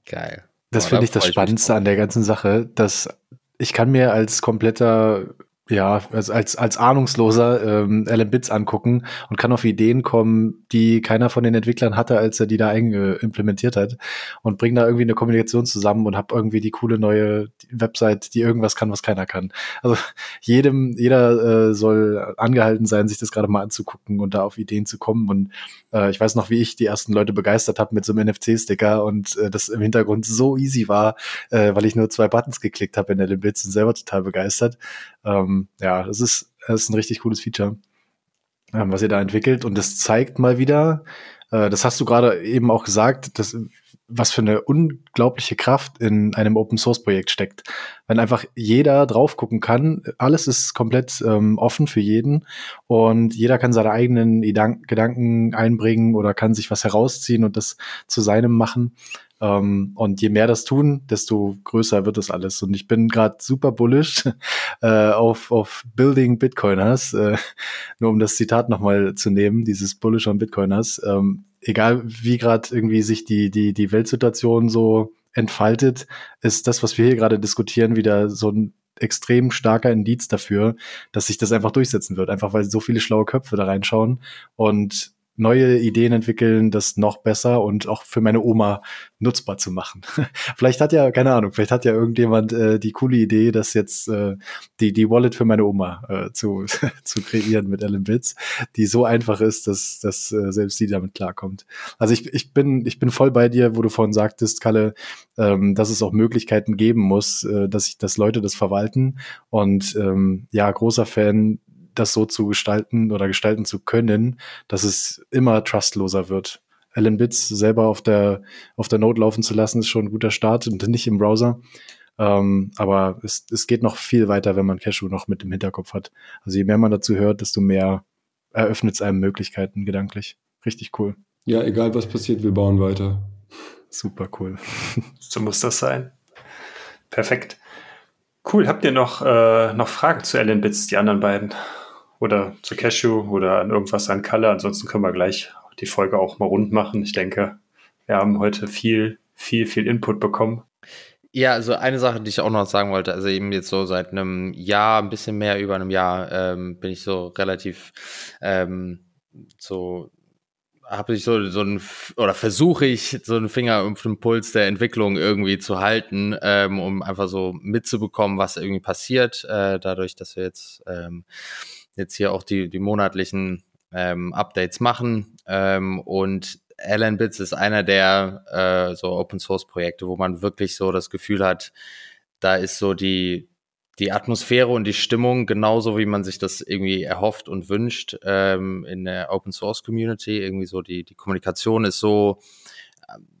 Geil. Das finde ich das Spannendste an der ganzen Sache, dass ich kann mir als kompletter ja, als, als, als Ahnungsloser ähm, Alan Bits angucken und kann auf Ideen kommen, die keiner von den Entwicklern hatte, als er die da implementiert hat und bringe da irgendwie eine Kommunikation zusammen und habe irgendwie die coole neue Website, die irgendwas kann, was keiner kann. Also jedem, jeder äh, soll angehalten sein, sich das gerade mal anzugucken und da auf Ideen zu kommen. Und äh, ich weiß noch, wie ich die ersten Leute begeistert habe mit so einem NFC-Sticker und äh, das im Hintergrund so easy war, äh, weil ich nur zwei Buttons geklickt habe in Alan Bits und selber total begeistert. Ähm, ja, das ist, das ist ein richtig cooles Feature, ähm, was ihr da entwickelt. Und das zeigt mal wieder, äh, das hast du gerade eben auch gesagt, dass, was für eine unglaubliche Kraft in einem Open Source Projekt steckt. Wenn einfach jeder drauf gucken kann, alles ist komplett ähm, offen für jeden und jeder kann seine eigenen Gedanken einbringen oder kann sich was herausziehen und das zu seinem machen. Ähm, und je mehr das tun, desto größer wird das alles. Und ich bin gerade super bullish äh, auf, auf Building Bitcoiners, äh, nur um das Zitat nochmal zu nehmen, dieses bullish on Bitcoiners. Ähm, egal wie gerade irgendwie sich die, die, die Weltsituation so entfaltet, ist das, was wir hier gerade diskutieren, wieder so ein extrem starker Indiz dafür, dass sich das einfach durchsetzen wird. Einfach weil so viele schlaue Köpfe da reinschauen und neue Ideen entwickeln, das noch besser und auch für meine Oma nutzbar zu machen. vielleicht hat ja, keine Ahnung, vielleicht hat ja irgendjemand äh, die coole Idee, das jetzt äh, die, die Wallet für meine Oma äh, zu, zu kreieren mit Ellen Bits, die so einfach ist, dass, dass äh, selbst sie damit klarkommt. Also ich, ich, bin, ich bin voll bei dir, wo du vorhin sagtest, Kalle, ähm, dass es auch Möglichkeiten geben muss, äh, dass, ich, dass Leute das verwalten. Und ähm, ja, großer Fan das so zu gestalten oder gestalten zu können, dass es immer trustloser wird. Alan Bits selber auf der, auf der Node laufen zu lassen, ist schon ein guter Start und nicht im Browser. Ähm, aber es, es geht noch viel weiter, wenn man Cashew noch mit im Hinterkopf hat. Also je mehr man dazu hört, desto mehr eröffnet es einem Möglichkeiten gedanklich. Richtig cool. Ja, egal was passiert, wir bauen weiter. Super cool. so muss das sein. Perfekt. Cool. Habt ihr noch, äh, noch Fragen zu Alan Bits, die anderen beiden? Oder zu Cashew oder an irgendwas an Kalle. Ansonsten können wir gleich die Folge auch mal rund machen. Ich denke, wir haben heute viel, viel, viel Input bekommen. Ja, also eine Sache, die ich auch noch sagen wollte, also eben jetzt so seit einem Jahr, ein bisschen mehr über einem Jahr, ähm, bin ich so relativ ähm, so habe ich so, so ein, oder versuche ich, so einen Finger auf den Puls der Entwicklung irgendwie zu halten, ähm, um einfach so mitzubekommen, was irgendwie passiert, äh, dadurch, dass wir jetzt ähm, jetzt hier auch die, die monatlichen ähm, Updates machen. Ähm, und Alan Bits ist einer der äh, so Open Source Projekte, wo man wirklich so das Gefühl hat, da ist so die, die Atmosphäre und die Stimmung genauso, wie man sich das irgendwie erhofft und wünscht ähm, in der Open Source Community. Irgendwie so die, die Kommunikation ist so,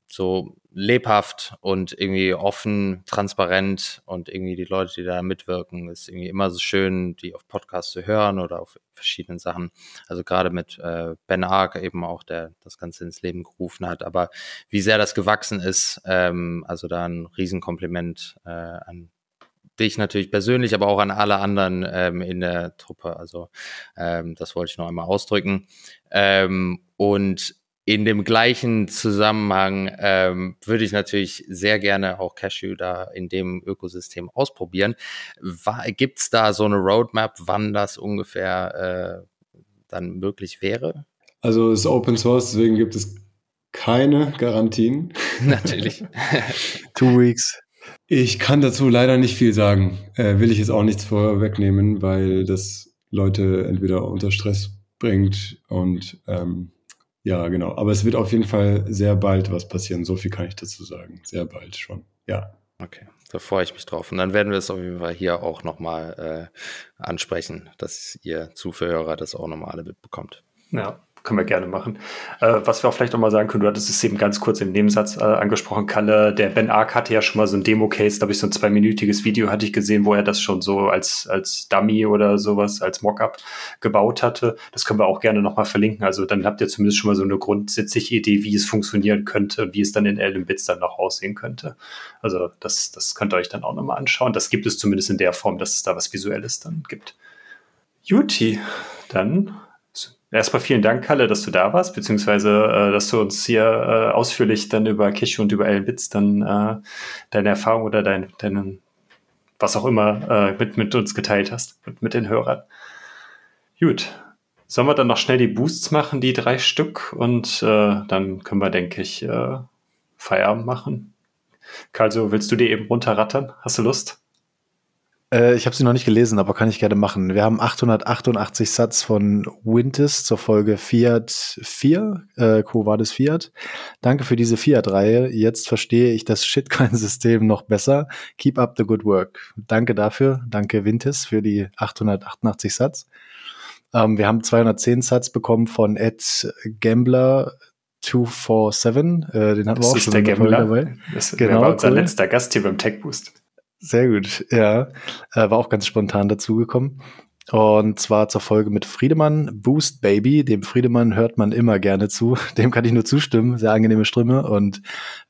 so lebhaft und irgendwie offen, transparent und irgendwie die Leute, die da mitwirken, ist irgendwie immer so schön, die auf Podcasts zu hören oder auf verschiedenen Sachen. Also gerade mit äh, Ben Ark eben auch, der das Ganze ins Leben gerufen hat. Aber wie sehr das gewachsen ist, ähm, also da ein Riesenkompliment äh, an dich natürlich persönlich, aber auch an alle anderen ähm, in der Truppe. Also ähm, das wollte ich noch einmal ausdrücken. Ähm, und in dem gleichen Zusammenhang ähm, würde ich natürlich sehr gerne auch Cashew da in dem Ökosystem ausprobieren. Gibt es da so eine Roadmap, wann das ungefähr äh, dann möglich wäre? Also es ist Open Source, deswegen gibt es keine Garantien. Natürlich. Two weeks. Ich kann dazu leider nicht viel sagen. Äh, will ich jetzt auch nichts vorwegnehmen, weil das Leute entweder unter Stress bringt und ähm, ja, genau. Aber es wird auf jeden Fall sehr bald was passieren. So viel kann ich dazu sagen. Sehr bald schon. Ja. Okay, da freue ich mich drauf. Und dann werden wir es auf jeden Fall hier auch nochmal äh, ansprechen, dass ihr Zuhörer das auch nochmal alle mitbekommt. Ja, können wir gerne machen. Äh, was wir auch vielleicht noch mal sagen können, du hattest es eben ganz kurz im Nebensatz äh, angesprochen, Kalle, der Ben Ark hatte ja schon mal so ein Demo-Case, glaube ich, so ein zweiminütiges Video hatte ich gesehen, wo er das schon so als, als Dummy oder sowas, als Mockup gebaut hatte. Das können wir auch gerne noch mal verlinken. Also dann habt ihr zumindest schon mal so eine grundsätzliche Idee, wie es funktionieren könnte, wie es dann in Ellen Bits dann noch aussehen könnte. Also das, das könnt ihr euch dann auch noch mal anschauen. Das gibt es zumindest in der Form, dass es da was Visuelles dann gibt. Juti, dann erstmal vielen Dank, Kalle, dass du da warst, beziehungsweise äh, dass du uns hier äh, ausführlich dann über Kish und über Ellen Bits dann äh, deine Erfahrung oder dein, deinen, was auch immer, äh, mit, mit uns geteilt hast, mit, mit den Hörern. Gut. Sollen wir dann noch schnell die Boosts machen, die drei Stück, und äh, dann können wir, denke ich, äh, Feierabend machen. Karl, so willst du die eben runterrattern? Hast du Lust? Äh, ich habe sie noch nicht gelesen, aber kann ich gerne machen. Wir haben 888 Satz von Wintis zur Folge Fiat 4, äh, Quo Vadis Fiat. Danke für diese Fiat-Reihe. Jetzt verstehe ich das Shitcoin-System noch besser. Keep up the good work. Danke dafür. Danke Wintis für die 888 Satz. Ähm, wir haben 210 Satz bekommen von Ed Gambler 247. Äh, den hatten wir auch schon der Gambler. dabei. Das Genau, war unser cool. letzter Gast hier beim Tech Boost. Sehr gut, ja. Äh, war auch ganz spontan dazugekommen. Und zwar zur Folge mit Friedemann, Boost Baby. Dem Friedemann hört man immer gerne zu. Dem kann ich nur zustimmen. Sehr angenehme Stimme und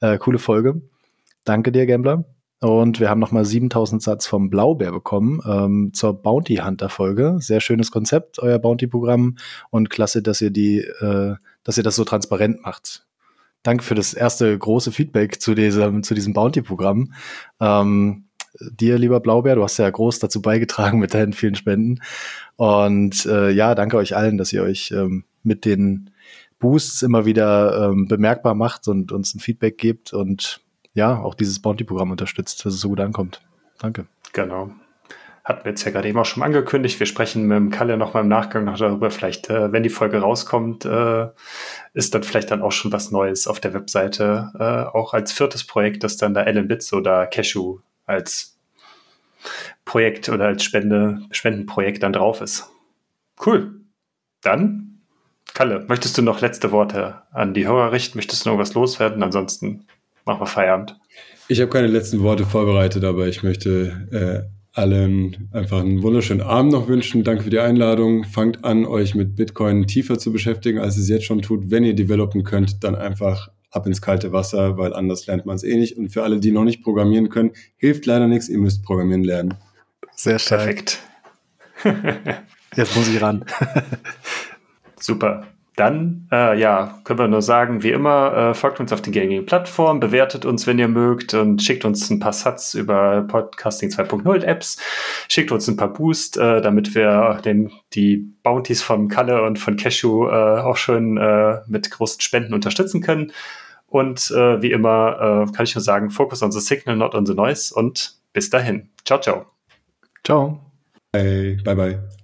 äh, coole Folge. Danke dir, Gambler. Und wir haben nochmal 7000 Satz vom Blaubeer bekommen ähm, zur Bounty Hunter Folge. Sehr schönes Konzept, euer Bounty Programm. Und klasse, dass ihr die, äh, dass ihr das so transparent macht. Danke für das erste große Feedback zu diesem, zu diesem Bounty Programm. Ähm, dir, lieber Blaubeer, du hast ja groß dazu beigetragen mit deinen vielen Spenden. Und äh, ja, danke euch allen, dass ihr euch ähm, mit den Boosts immer wieder ähm, bemerkbar macht und uns ein Feedback gebt und ja, auch dieses Bounty-Programm unterstützt, dass es so gut ankommt. Danke. Genau. Hatten wir jetzt ja gerade eben auch schon angekündigt. Wir sprechen mit dem Kalle noch mal im Nachgang noch darüber. Vielleicht, äh, wenn die Folge rauskommt, äh, ist dann vielleicht dann auch schon was Neues auf der Webseite. Äh, auch als viertes Projekt, das dann da Ellen Bits oder Cashew als Projekt oder als Spende, Spendenprojekt dann drauf ist. Cool. Dann, Kalle, möchtest du noch letzte Worte an die Hörer richten? Möchtest du noch was loswerden? Ansonsten machen wir Feierabend. Ich habe keine letzten Worte vorbereitet, aber ich möchte äh, allen einfach einen wunderschönen Abend noch wünschen. Danke für die Einladung. Fangt an, euch mit Bitcoin tiefer zu beschäftigen, als ihr es jetzt schon tut. Wenn ihr developen könnt, dann einfach ab ins kalte Wasser, weil anders lernt man es eh nicht. Und für alle, die noch nicht programmieren können, hilft leider nichts. Ihr müsst programmieren lernen. Sehr stark. Perfekt. Jetzt muss ich ran. Super. Dann, äh, ja, können wir nur sagen, wie immer, äh, folgt uns auf den gängigen Plattformen, bewertet uns, wenn ihr mögt und schickt uns ein paar Satz über Podcasting 2.0 Apps, schickt uns ein paar Boost, äh, damit wir den, die Bounties von Kalle und von Cashew äh, auch schön äh, mit großen Spenden unterstützen können. Und äh, wie immer äh, kann ich nur sagen, focus on the signal, not on the noise und bis dahin. Ciao, ciao. Ciao. Bye, bye. bye.